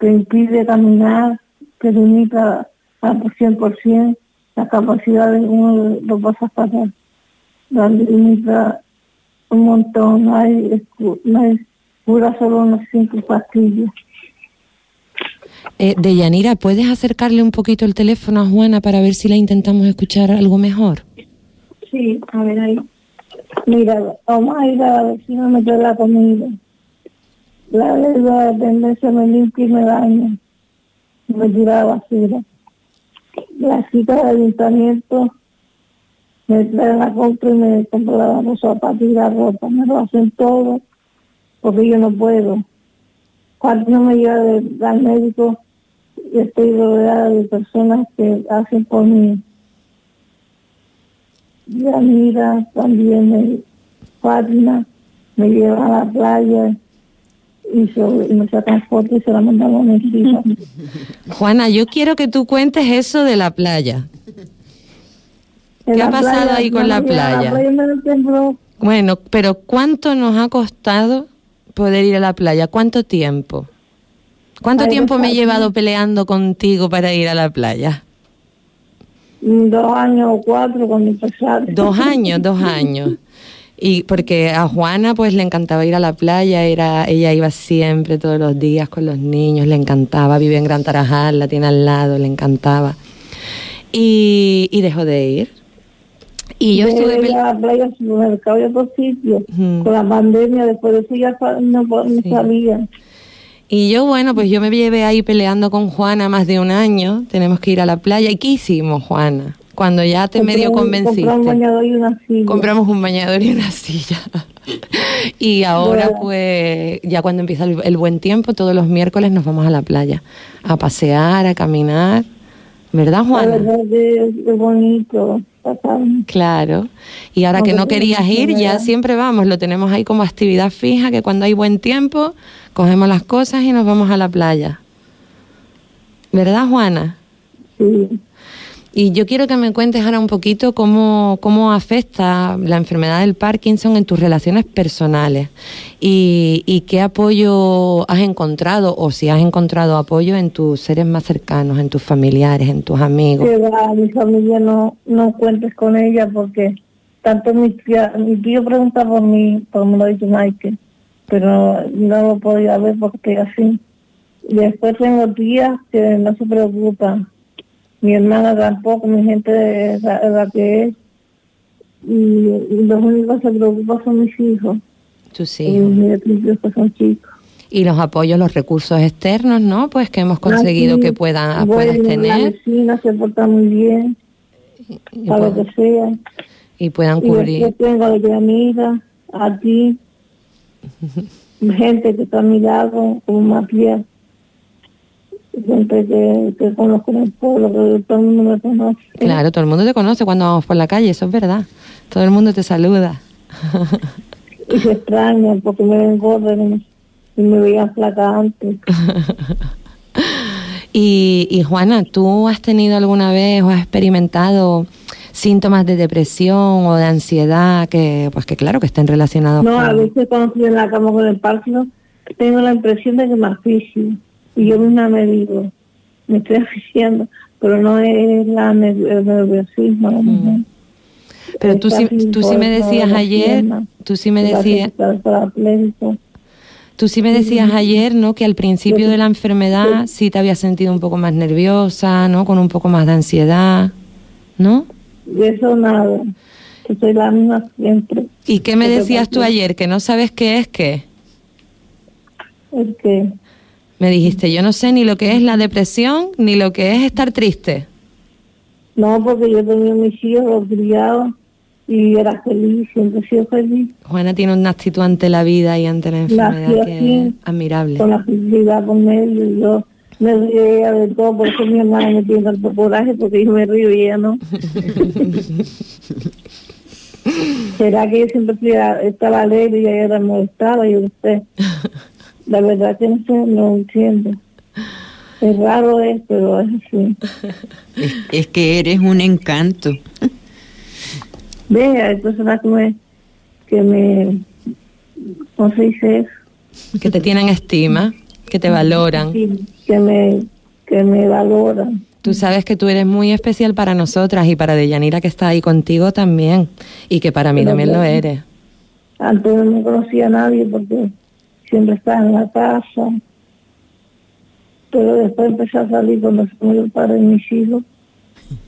te impide caminar, te limita al 100%, la capacidad de uno lo pasa a pasar. La limita un montón, no hay, no hay cura solo unas cinco pastillas. Eh, Deyanira, ¿puedes acercarle un poquito el teléfono a Juana para ver si la intentamos escuchar algo mejor? Sí, a ver ahí. Mira, vamos a ir a la vecina a meter la comida. La de la dependencia me limpia y me daña. Me tira la basura. La cita del ayuntamiento me trae la compra y me compra los zapatos y la ropa. Me lo hacen todo porque yo no puedo. Cuando no me lleva al médico, estoy rodeada de personas que hacen por mí. Yanira también me, Fátima me lleva a la playa me sacan fotos y se la mandamos a mis hijas. (laughs) Juana, yo quiero que tú cuentes eso de la playa. ¿Qué ha pasado playa, ahí con la playa? La playa me da temblor. Bueno, pero ¿cuánto nos ha costado poder ir a la playa? ¿Cuánto tiempo? ¿Cuánto Ay, tiempo me he llevado peleando contigo para ir a la playa? Dos años o cuatro cuando empezaron. Dos años, dos años. (laughs) Y porque a Juana pues le encantaba ir a la playa, era, ella iba siempre todos los días con los niños, le encantaba, vive en Gran Tarajal, la tiene al lado, le encantaba. Y, y dejó de ir. Y yo estuve a la playa, supermercado y otros sitios. Con la pandemia, después de eso ya no, no Sí. sabía. Y yo, bueno, pues yo me llevé ahí peleando con Juana más de un año. Tenemos que ir a la playa. ¿Y qué hicimos, Juana? Cuando ya te medio un- compré un convenciste. bañador y una silla. Compramos un bañador y una silla. (laughs) y ahora, Bueno. pues, ya cuando empieza el, el buen tiempo, todos los miércoles nos vamos a la playa. A pasear, a caminar. ¿Verdad, La Juana? verdad que es es bonito. pasar. Claro. Y ahora que no querías ir, ya siempre vamos. Lo tenemos ahí como actividad fija, que cuando hay buen tiempo, cogemos las cosas y nos vamos a la playa. ¿Verdad, Juana? Sí. Y yo quiero que me cuentes ahora un poquito cómo, cómo afecta la enfermedad del Parkinson en tus relaciones personales y, y qué apoyo has encontrado o si has encontrado apoyo en tus seres más cercanos, en tus familiares, en tus amigos. mi familia no, no cuentes con ella porque tanto mi tío pregunta por mí, por me lo dicho Michael, pero no lo podía ver porque así. Después tengo tías que no se preocupan, mi hermana tampoco, mi gente de la, la que es, y, y los únicos que se preocupan son mis hijos, Tus y mis hijos que son chicos. Y los apoyos, los recursos externos, ¿no? Pues que hemos conseguido Así, que puedan, puedas La tener vecina se porta muy bien, y para lo que sea. y puedan Y cubrir. después tengo a mi amiga, a ti, (laughs) gente que está a mi lado, como Matías, gente que, que conozco en el pueblo, todo el mundo me conoce. Claro, todo el mundo te conoce cuando vamos por la calle, eso es verdad. Todo el mundo te saluda. Y se extrañan porque me ven gorda y, me veían flaca antes. (laughs) y, y Juana, ¿tú has tenido alguna vez o has experimentado síntomas de depresión o de ansiedad que, pues que claro, que estén relacionados No, a con... veces cuando estoy en la cama con el Parkinson, tengo la impresión de que me asfixio. Y yo misma me digo, me estoy asfixiando. pero no es la ner- el nerviosismo. Pero tú sí, tú sí me decías ayer, tú sí me decías, tú sí me decías ayer, ¿no? Que al principio de la enfermedad sí te habías sentido un poco más nerviosa, ¿no? Con un poco más de ansiedad, ¿no? Y eso nada, que soy la misma siempre. ¿Y qué me decías tú ayer? Que no sabes qué es qué. Es que Me dijiste, yo no sé ni lo que es la depresión ni lo que es estar triste. no, porque yo tenía mis hijos, criados, y era feliz, siempre he sido feliz. Gente tiene una actitud ante la vida y ante la enfermedad que es admirable. con la felicidad con él, y yo me reía de todo, por eso mi hermana me tiene tanto coraje, porque yo me río y ella no. (laughs) ¿Será que yo siempre estaba alegre y ella era molestada? Yo no sé. (laughs) La verdad que no sé, no entiendo. Es raro es, pero es así. Es, es que eres un encanto. Vea, hay personas que me, que me, ¿cómo se dice eso? Que te tienen estima, que te valoran. Sí, que me, que me valoran. Tú sabes que tú eres muy especial para nosotras y para Deyanira que está ahí contigo también. Y que para mí Pero también lo eres. Antes no conocía a nadie porque siempre estaba en la casa. Pero después empecé a salir cuando se murió el padre de mis hijos.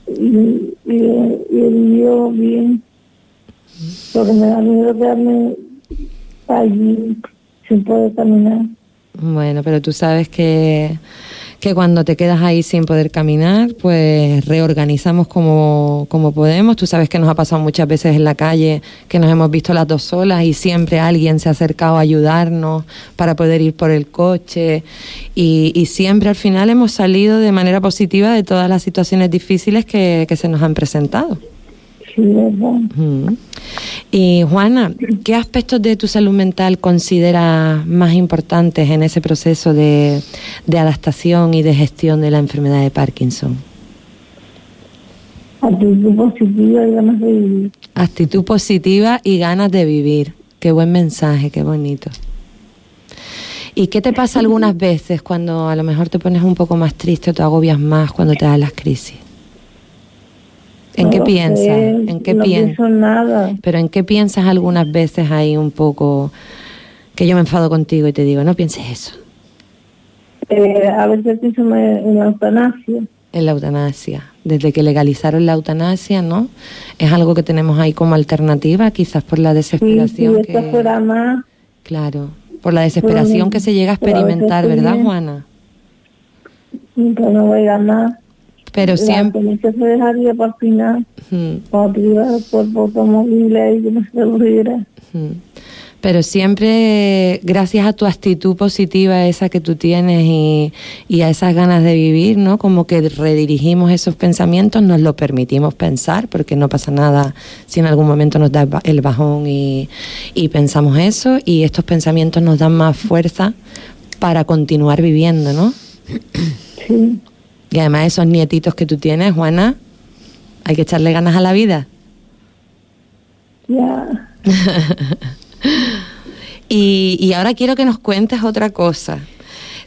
Y, y, y él vivió bien. Porque me da miedo quedarme allí sin poder caminar. Bueno, pero tú sabes que, que cuando te quedas ahí sin poder caminar, pues reorganizamos como, como podemos. Tú sabes que nos ha pasado muchas veces en la calle que nos hemos visto las dos solas y siempre alguien se ha acercado a ayudarnos para poder ir por el coche. Y, y siempre al final hemos salido de manera positiva de todas las situaciones difíciles que, que se nos han presentado. Sí, ¿verdad? Ujú. Y Juana, ¿qué aspectos de tu salud mental consideras más importantes en ese proceso de, de adaptación y de gestión de la enfermedad de Parkinson? Actitud positiva y ganas de vivir. Actitud positiva y ganas de vivir. Qué buen mensaje, qué bonito. ¿Y qué te pasa algunas veces cuando a lo mejor te pones un poco más triste o te agobias más cuando te dan las crisis? ¿En No qué piensas? sé, ¿En qué no piensas? pienso en nada. Pero ¿en qué piensas algunas veces ahí un poco que yo me enfado contigo y te digo, no pienses eso? Eh, a veces pienso en la eutanasia. En la eutanasia. Desde que legalizaron la eutanasia, ¿no? Es algo que tenemos ahí como alternativa, quizás por la Sí, si desesperación esto que... fuera más, Claro, por la desesperación que se llega a experimentar, ¿verdad. Juana? nunca no voy a ganar. Pero La siempre... eutanasia se dejaría para el final, Mm, cuando tuviera el cuerpo automóvil ahí que no se. Pero siempre, gracias a tu actitud positiva, esa que tú tienes y, y a esas ganas de vivir, ¿no? Como que redirigimos esos pensamientos, nos lo permitimos pensar, porque no pasa nada si en algún momento nos da el bajón y, y pensamos eso, y estos pensamientos nos dan más fuerza para continuar viviendo, ¿no? Sí, Y además esos nietitos que tú tienes, Juana, hay que echarle ganas a la vida. ya. (laughs) Y, y ahora quiero que nos cuentes otra cosa.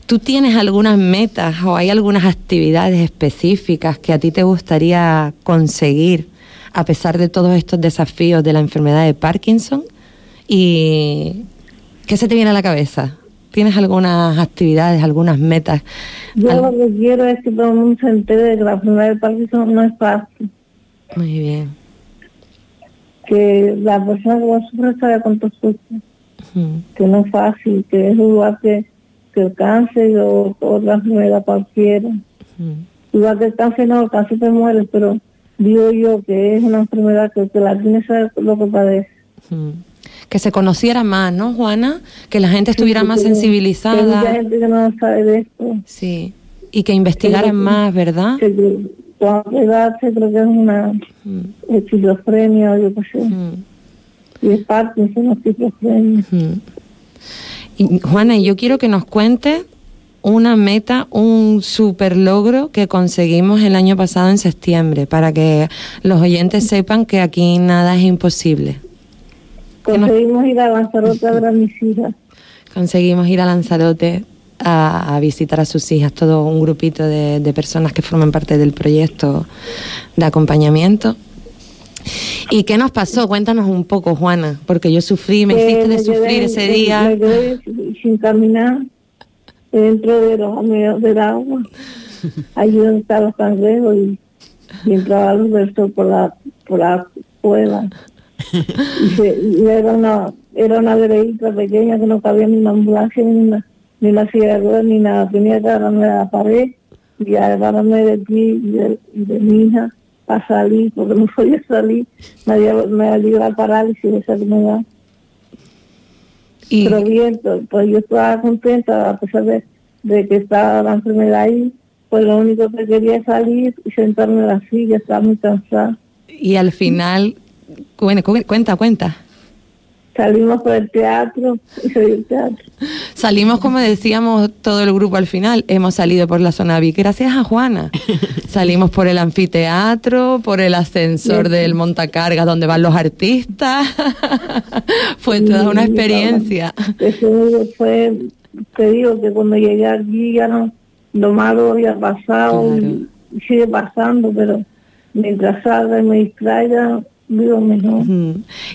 ¿Tú tienes algunas metas o hay algunas actividades específicas que a ti te gustaría conseguir a pesar de todos estos desafíos de la enfermedad de Parkinson? ¿Y qué se te viene a la cabeza? ¿Tienes algunas actividades, algunas metas? Yo Al- lo que quiero es que todo el mundo se entere de que la enfermedad de Parkinson no es fácil. Muy bien. Que la persona que lo sufre sabe cuánto sufre. Ujú. Que no es fácil, que es igual que, que el cáncer o otra enfermedad cualquiera. Ujú. Igual que el cáncer no, el cáncer te muere, pero digo yo que es una enfermedad que, que la tiene sabe lo que padece. Que se conociera más, ¿no, Juana? Que la gente estuviera Sí, más que- Que sensibilizada. mucha gente que no sabe de esto. Sí. Y que investigaran Sí. más, ¿verdad? Cuando edad se creo que es una Mm, esquizofrenia o yo qué sé. mm, Y es Parkinson, esquizofrenia. mm. Y, Juana, y yo quiero que nos cuentes una meta, un super logro que conseguimos el año pasado en septiembre, para que los oyentes sepan que aquí nada es imposible. Conseguimos ir a Lanzarote a ver a mis hijas. Conseguimos ir a Lanzarote a, visitar a sus hijas, todo un grupito de, de personas que forman parte del proyecto de acompañamiento. ¿Y qué nos pasó? Cuéntanos un poco, Juana, porque yo sufrí, me hiciste de sufrir ese día. Me quedé sin caminar dentro de los amigos del agua, allí donde estaban los cangrejos y, y entraba los versos por la, por la cueva. Y, era una era una pequeña que no cabía ni una ambulancia ni una, ni una de ni nada. Tenía que agarrarme a la pared y agarrarme de ti y de, de mi hija a salir, porque no (laughs) podía salir, me dio, me dio la parálisis esa enfermedad. Y... Pero bien, pues yo estaba contenta, a pesar de, de que estaba la enfermedad ahí, pues lo único que quería es salir y sentarme en la silla, estaba muy cansada. Y al final, bueno, cuenta, cuenta. Salimos por el teatro (laughs) y el teatro. Salimos, como decíamos todo el grupo al final, hemos salido por la zona VIP gracias a Juana. (laughs) Salimos por el anfiteatro, por el ascensor del montacargas donde van los artistas. (laughs) fue toda una experiencia. Eso fue, te digo que cuando llegué aquí ya no, lo malo había pasado y sigue pasando, pero mientras salga y me distraiga,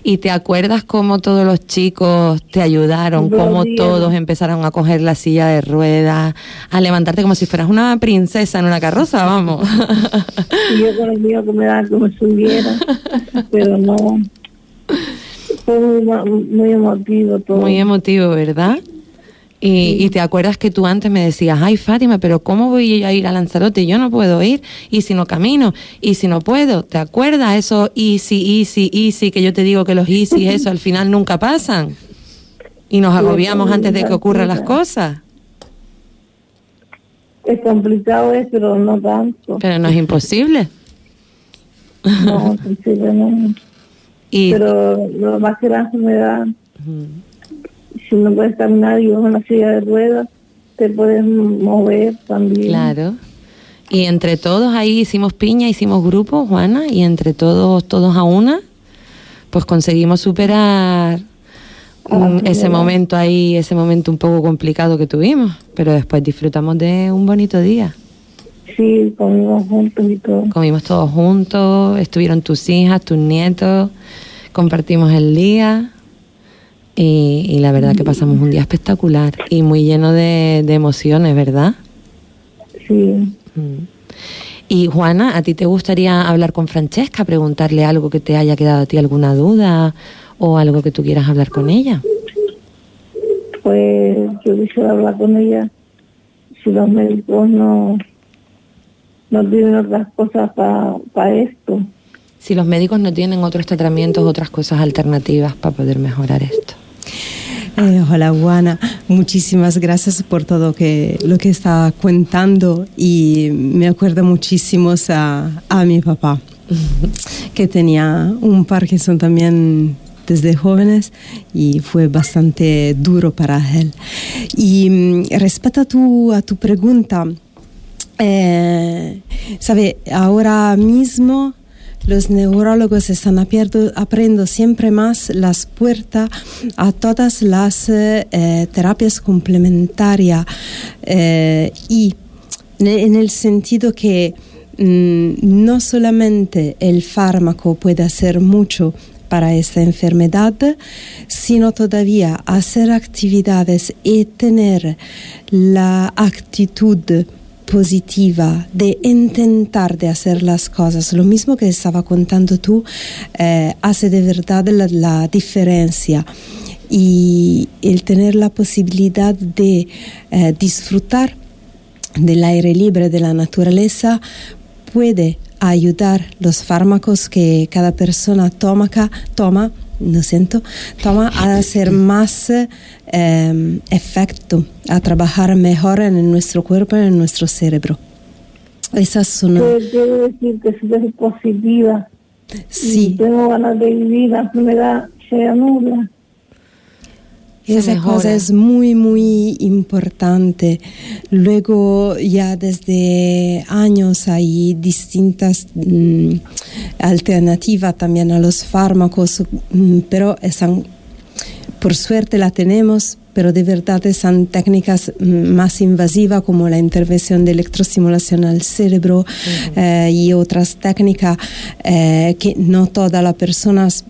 ¿Y te acuerdas cómo todos los chicos te ayudaron? cómo todos empezaron a coger la silla de ruedas, a levantarte como si fueras una princesa en una carroza, vamos. y yo con el mío que me da que me subiera, pero no. Fue muy, muy emotivo todo. Muy emotivo, ¿verdad? Y, te acuerdas que tú antes me decías, ay Fátima, pero ¿cómo voy a ir a Lanzarote? Yo no puedo ir, y si no camino, y si no puedo. ¿Te acuerdas eso easy, easy, easy, que yo te digo que los easy, eso al final nunca pasan? Y nos agobiamos antes de que ocurran las cosas. Es complicado, es, pero no tanto. Pero no es imposible. No, imposible no. (laughs) Y, pero lo más que la enfermedad si no puedes caminar y vas en una silla de ruedas, te puedes mover también. Claro. Y entre todos ahí hicimos piña, hicimos grupo, Juana, y entre todos, todos a una, pues conseguimos superar ah, ese momento ahí, ese momento un poco complicado que tuvimos, pero después disfrutamos de un bonito día. Sí, comimos juntos y todo. Comimos todos juntos, estuvieron tus hijas, tus nietos, compartimos el día. Y, la verdad que pasamos un día espectacular y muy lleno de, emociones, ¿verdad? Sí. Mm. Y Juana, ¿a ti te gustaría hablar con Francesca, preguntarle algo que te haya quedado a ti alguna duda o algo que tú quieras hablar con ella? Pues yo quisiera hablar con ella si los médicos no, no tienen otras cosas para esto. Si los médicos no tienen otros tratamientos, otras cosas alternativas para poder mejorar esto. Hola Juana, muchísimas gracias por todo lo que está contando y me acuerdo muchísimo a, a mi papá, (laughs) que tenía un Parkinson también desde jóvenes y fue bastante duro para él. Y mm, respecto a tu, a tu pregunta, eh, sabe, ahora mismo los neurólogos están abriendo siempre más las puertas a todas las eh, terapias complementarias eh, y en el sentido que mm, no solamente el fármaco puede hacer mucho para esta enfermedad, sino todavía hacer actividades y tener la actitud positiva de intentar de hacer las cosas, lo mismo que estaba contando tú, eh, hace de verdad la, diferencia. Y el tener la posibilidad de eh, disfrutar del aire libre de la naturaleza puede ayudar los fármacos que cada persona toma, toma lo siento, toma a hacer más em, efecto, a trabajar mejor en nuestro cuerpo, en nuestro cerebro. Esas son... Quiero decir que si es positiva, sí. tengo ganas de vivir, la enfermedad sea Esa cosa es muy, muy importante. Luego, ya desde años hay distintas mm, alternativas también a los fármacos, mm, pero están, por suerte la tenemos, pero de verdad son técnicas mm, más invasivas como la intervención de electroestimulación al cerebro eh, y otras técnicas eh, que no todas las personas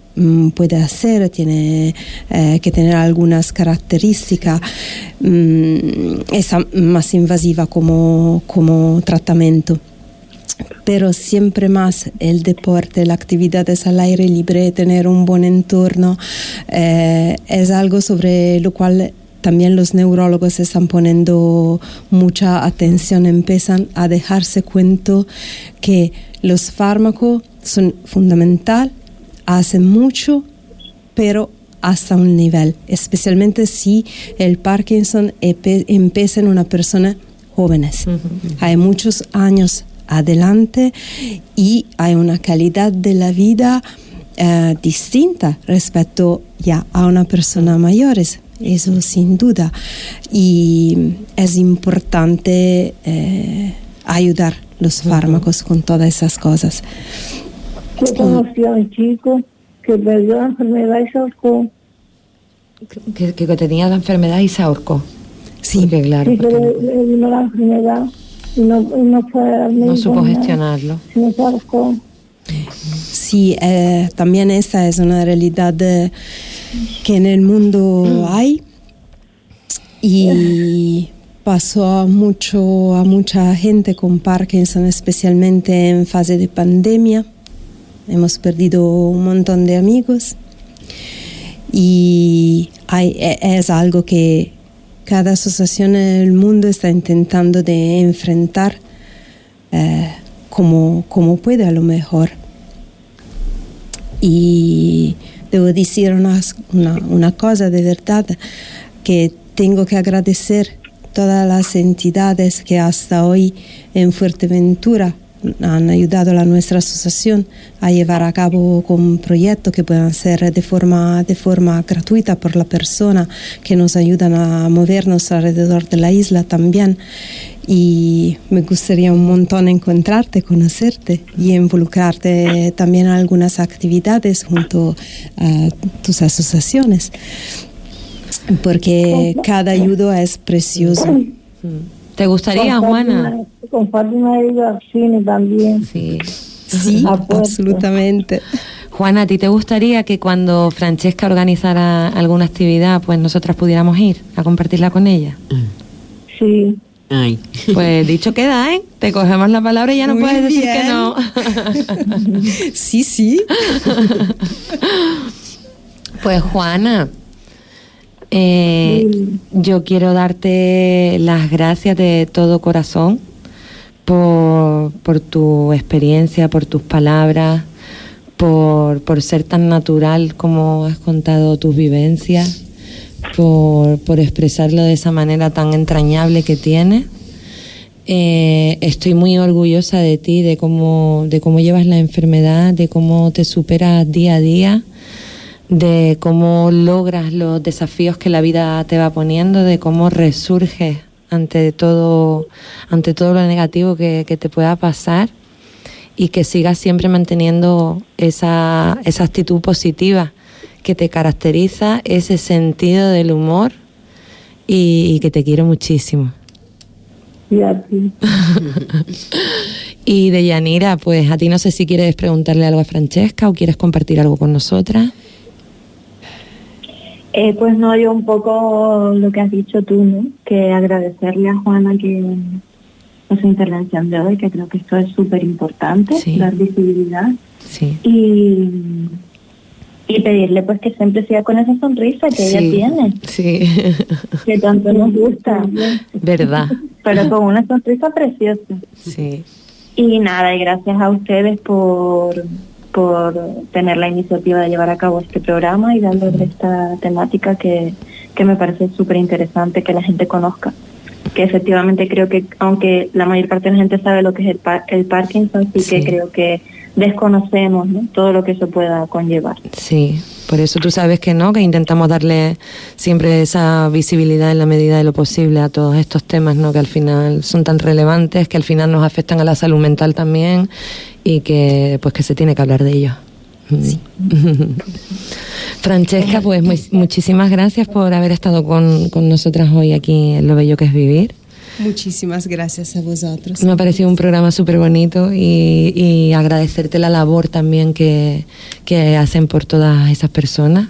puede hacer, tiene eh, que tener algunas características, mm, es más invasiva como, como tratamiento. Pero siempre más el deporte, la actividad es al aire libre, tener un buen entorno, eh, es algo sobre lo cual también los neurólogos están poniendo mucha atención, empiezan a dejarse cuenta que los fármacos son fundamental, hacen mucho, pero hasta un nivel, especialmente si el Parkinson empieza en una persona jóvenes. Hay muchos años adelante y hay una calidad de la vida eh, distinta respecto ya a una persona mayor, eso sin duda. Y es importante eh, ayudar los fármacos con todas esas cosas. Yo conocí a un chico que perdió la enfermedad y se ahorcó. Que, que tenía la enfermedad y se ahorcó. Sí, claro. Sí, que le, le vino la enfermedad y no, y no fue No supo gestionarlo. se ahorcó. Sí, eh, también esa es una realidad eh, que en el mundo hay y pasó a mucho a mucha gente con Parkinson, especialmente en fase de pandemia. Hemos perdido un montón de amigos y e- es algo que cada asociación en el mundo está intentando de enfrentar eh, como, como puede a lo mejor. Y debo decir una, una, una cosa de verdad, que tengo que agradecer todas las entidades que hasta hoy en Fuerteventura han ayudado a la nuestra asociación a llevar a cabo con proyectos que puedan ser de forma, de forma gratuita por la persona, que nos ayudan a movernos alrededor de la isla también. Y me gustaría un montón encontrarte, conocerte y involucrarte también en algunas actividades junto a tus asociaciones, porque cada ayuda es precioso. ¿Te gustaría, Juana? Fátima he ido al cine también. Sí. Sí, absolutamente. Juana, ¿a ti te gustaría que cuando Francesca organizara alguna actividad, pues nosotras pudiéramos ir a compartirla con ella? Sí. Ay. Pues dicho queda, ¿eh? Te cogemos la palabra y ya no Muy puedes decir bien. que no. (laughs) Sí, sí. Pues Juana, eh, yo quiero darte las gracias de todo corazón por, tu experiencia, por tus palabras, por, por ser tan natural como has contado tus vivencias, por, por expresarlo de esa manera tan entrañable que tienes. Eh, estoy muy orgullosa de ti, de cómo, de cómo llevas la enfermedad, de cómo te superas día a día, de cómo logras los desafíos que la vida te va poniendo, de cómo resurges ante todo, ante todo lo negativo que, que te pueda pasar y que sigas siempre manteniendo esa, esa actitud positiva que te caracteriza, ese sentido del humor y, y que te quiero muchísimo. Y a ti. (laughs) Y de Yanira, pues a ti no sé si quieres preguntarle algo a Francesca o quieres compartir algo con nosotras. Eh, pues no, yo un poco lo que has dicho tú, ¿no? Que agradecerle a Juana que por su intervención de hoy, que creo que esto es súper importante, Sí. dar visibilidad Sí. y, y pedirle pues que siempre siga con esa sonrisa que ella tiene, Sí, que tanto nos gusta, verdad. (laughs) pero con una sonrisa preciosa. Sí. Y nada, y gracias a ustedes por, por tener la iniciativa de llevar a cabo este programa y darle esta temática que, que me parece súper interesante que la gente conozca. Que efectivamente creo que, aunque la mayor parte de la gente sabe lo que es el, par- el Parkinson, sí, Sí. que creo que desconocemos ¿no? todo lo que eso pueda conllevar. Sí, por eso tú sabes que no, que intentamos darle siempre esa visibilidad en la medida de lo posible a todos estos temas, ¿no? Que al final son tan relevantes, que al final nos afectan a la salud mental también y que pues que se tiene que hablar de ellos. Mm. (laughs) Francesca, pues muy- muchísimas gracias por haber estado con, con nosotras hoy aquí en Lo Bello que es Vivir. Muchísimas gracias a vosotros. Me ha parecido un programa súper bonito y, y agradecerte la labor también que, que hacen por todas esas personas.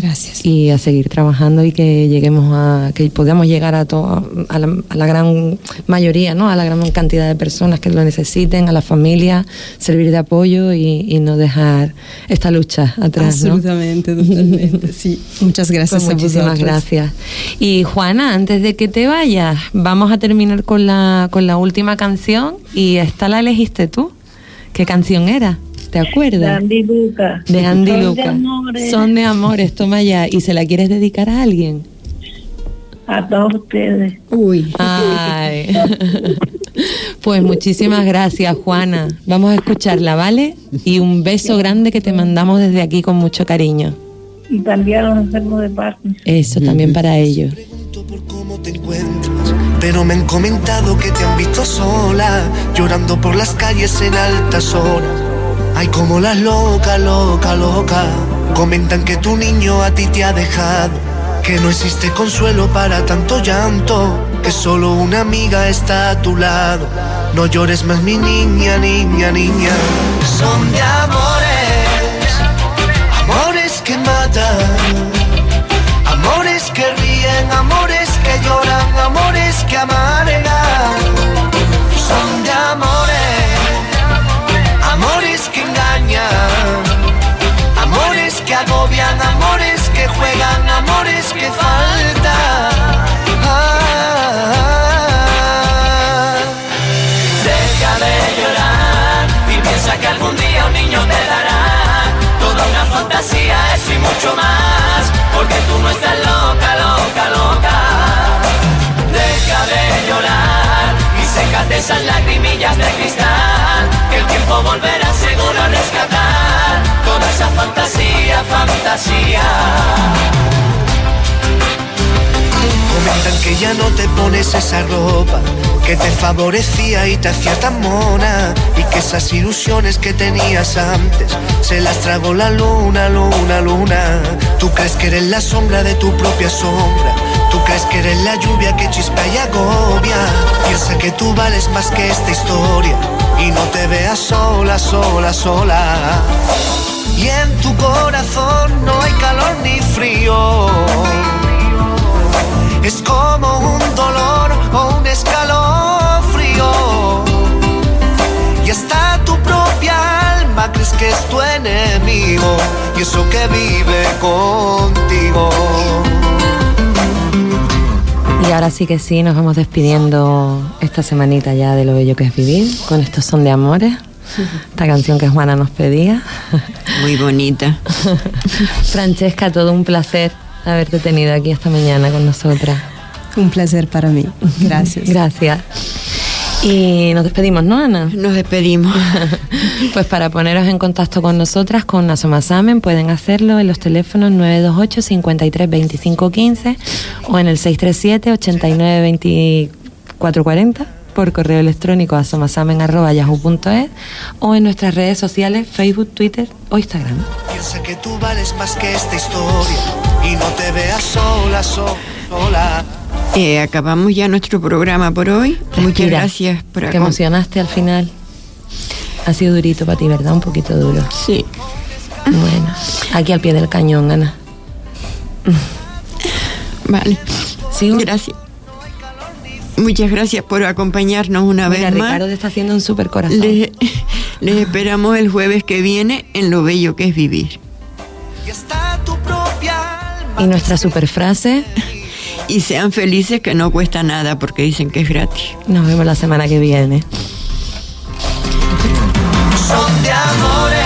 Gracias. Y a seguir trabajando y que lleguemos a, que podamos llegar a, to- a, la, a la gran mayoría, ¿no? A la gran cantidad de personas que lo necesiten, a la familia, servir de apoyo y, y no dejar esta lucha atrás, ¿no? Absolutamente, totalmente. Sí, (laughs) muchas gracias Pues a muchísimas vosotros. gracias. Y Juana, antes de que te vayas, vamos a terminar con la, con la última canción y esta la elegiste tú. ¿Qué canción era? ¿Te acuerdas? De Andy Luca. De Andy Son de amores. Son de amores, toma ya. ¿Y se la quieres dedicar a alguien? A todos ustedes. Uy. Ay. (laughs) Pues muchísimas gracias, Juana. Vamos a escucharla, ¿vale? Y un beso grande que te mandamos desde aquí con mucho cariño. Y también a los enfermos de Parkinson. Eso, también para ellos. cómo te encuentras, pero me han comentado que te han visto sola, llorando por las calles en altas horas. Ay, como las loca, loca, loca. Comentan que tu niño a ti te ha dejado, que no existe consuelo para tanto llanto, que solo una amiga está a tu lado. No llores más, mi niña, niña, niña. Son de amores, amores que matan. Amores que ríen, amores que lloran, amores que amargan. Son de amores, esas lagrimillas de cristal, que el tiempo volverá seguro a rescatar toda esa fantasía, fantasía. Comentan que ya no te pones esa ropa que te favorecía y te hacía tan mona y que esas ilusiones que tenías antes se las tragó la luna, luna, luna. Tú crees que eres la sombra de tu propia sombra. Tú crees que eres la lluvia que chispa y agobia. Piensa que tú vales más que esta historia y no te veas sola, sola, sola. Y en tu corazón no hay calor ni frío. Es como un dolor o un escalofrío. Y hasta tu propia alma crees que es tu enemigo. Y eso que vive contigo. Y ahora sí que sí, nos vamos despidiendo esta semanita ya de lo bello que es vivir, con estos son de amores. Esta canción que Juana nos pedía. Muy bonita. (laughs) Francesca, todo un placer haberte tenido aquí esta mañana con nosotras. Un placer para mí. Gracias. Gracias. Y nos despedimos, ¿no, Ana? Nos despedimos. (laughs) pues para poneros en contacto con nosotras, con Asomasamen, pueden hacerlo en los teléfonos 928 53 25 15 o en el 637 89 24 40 por correo electrónico asomasamen.yahoo.es o en nuestras redes sociales Facebook, Twitter o Instagram. Piensa que tú vales más que esta historia y no te veas sola, so- sola. Eh, acabamos ya nuestro programa por hoy. Muchas gracias por Te emocionaste al final. Ha sido durito para ti, ¿verdad? Un poquito duro. Sí. Bueno, aquí al pie del cañón, Ana. Vale. Gracias. Muchas gracias por acompañarnos una Mira, vez más. Ricardo te está haciendo un super corazón. Les, (laughs) les esperamos el jueves que viene en lo bello que es vivir. Y nuestra super frase. Y sean felices que no cuesta nada porque dicen que es gratis. Nos vemos la semana que viene. Son de amores,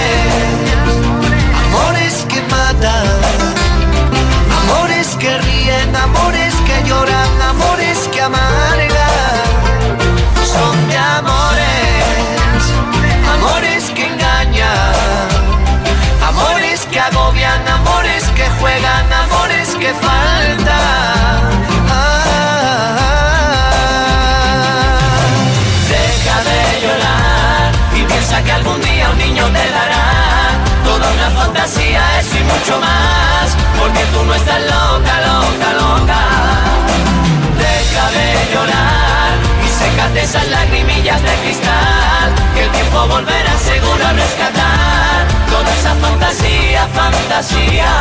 porque tú no estás loca, loca, loca. Deja de llorar y sécate esas lagrimillas de cristal, que el tiempo volverá seguro a rescatar toda esa fantasía, fantasía.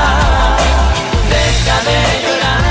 Deja de llorar.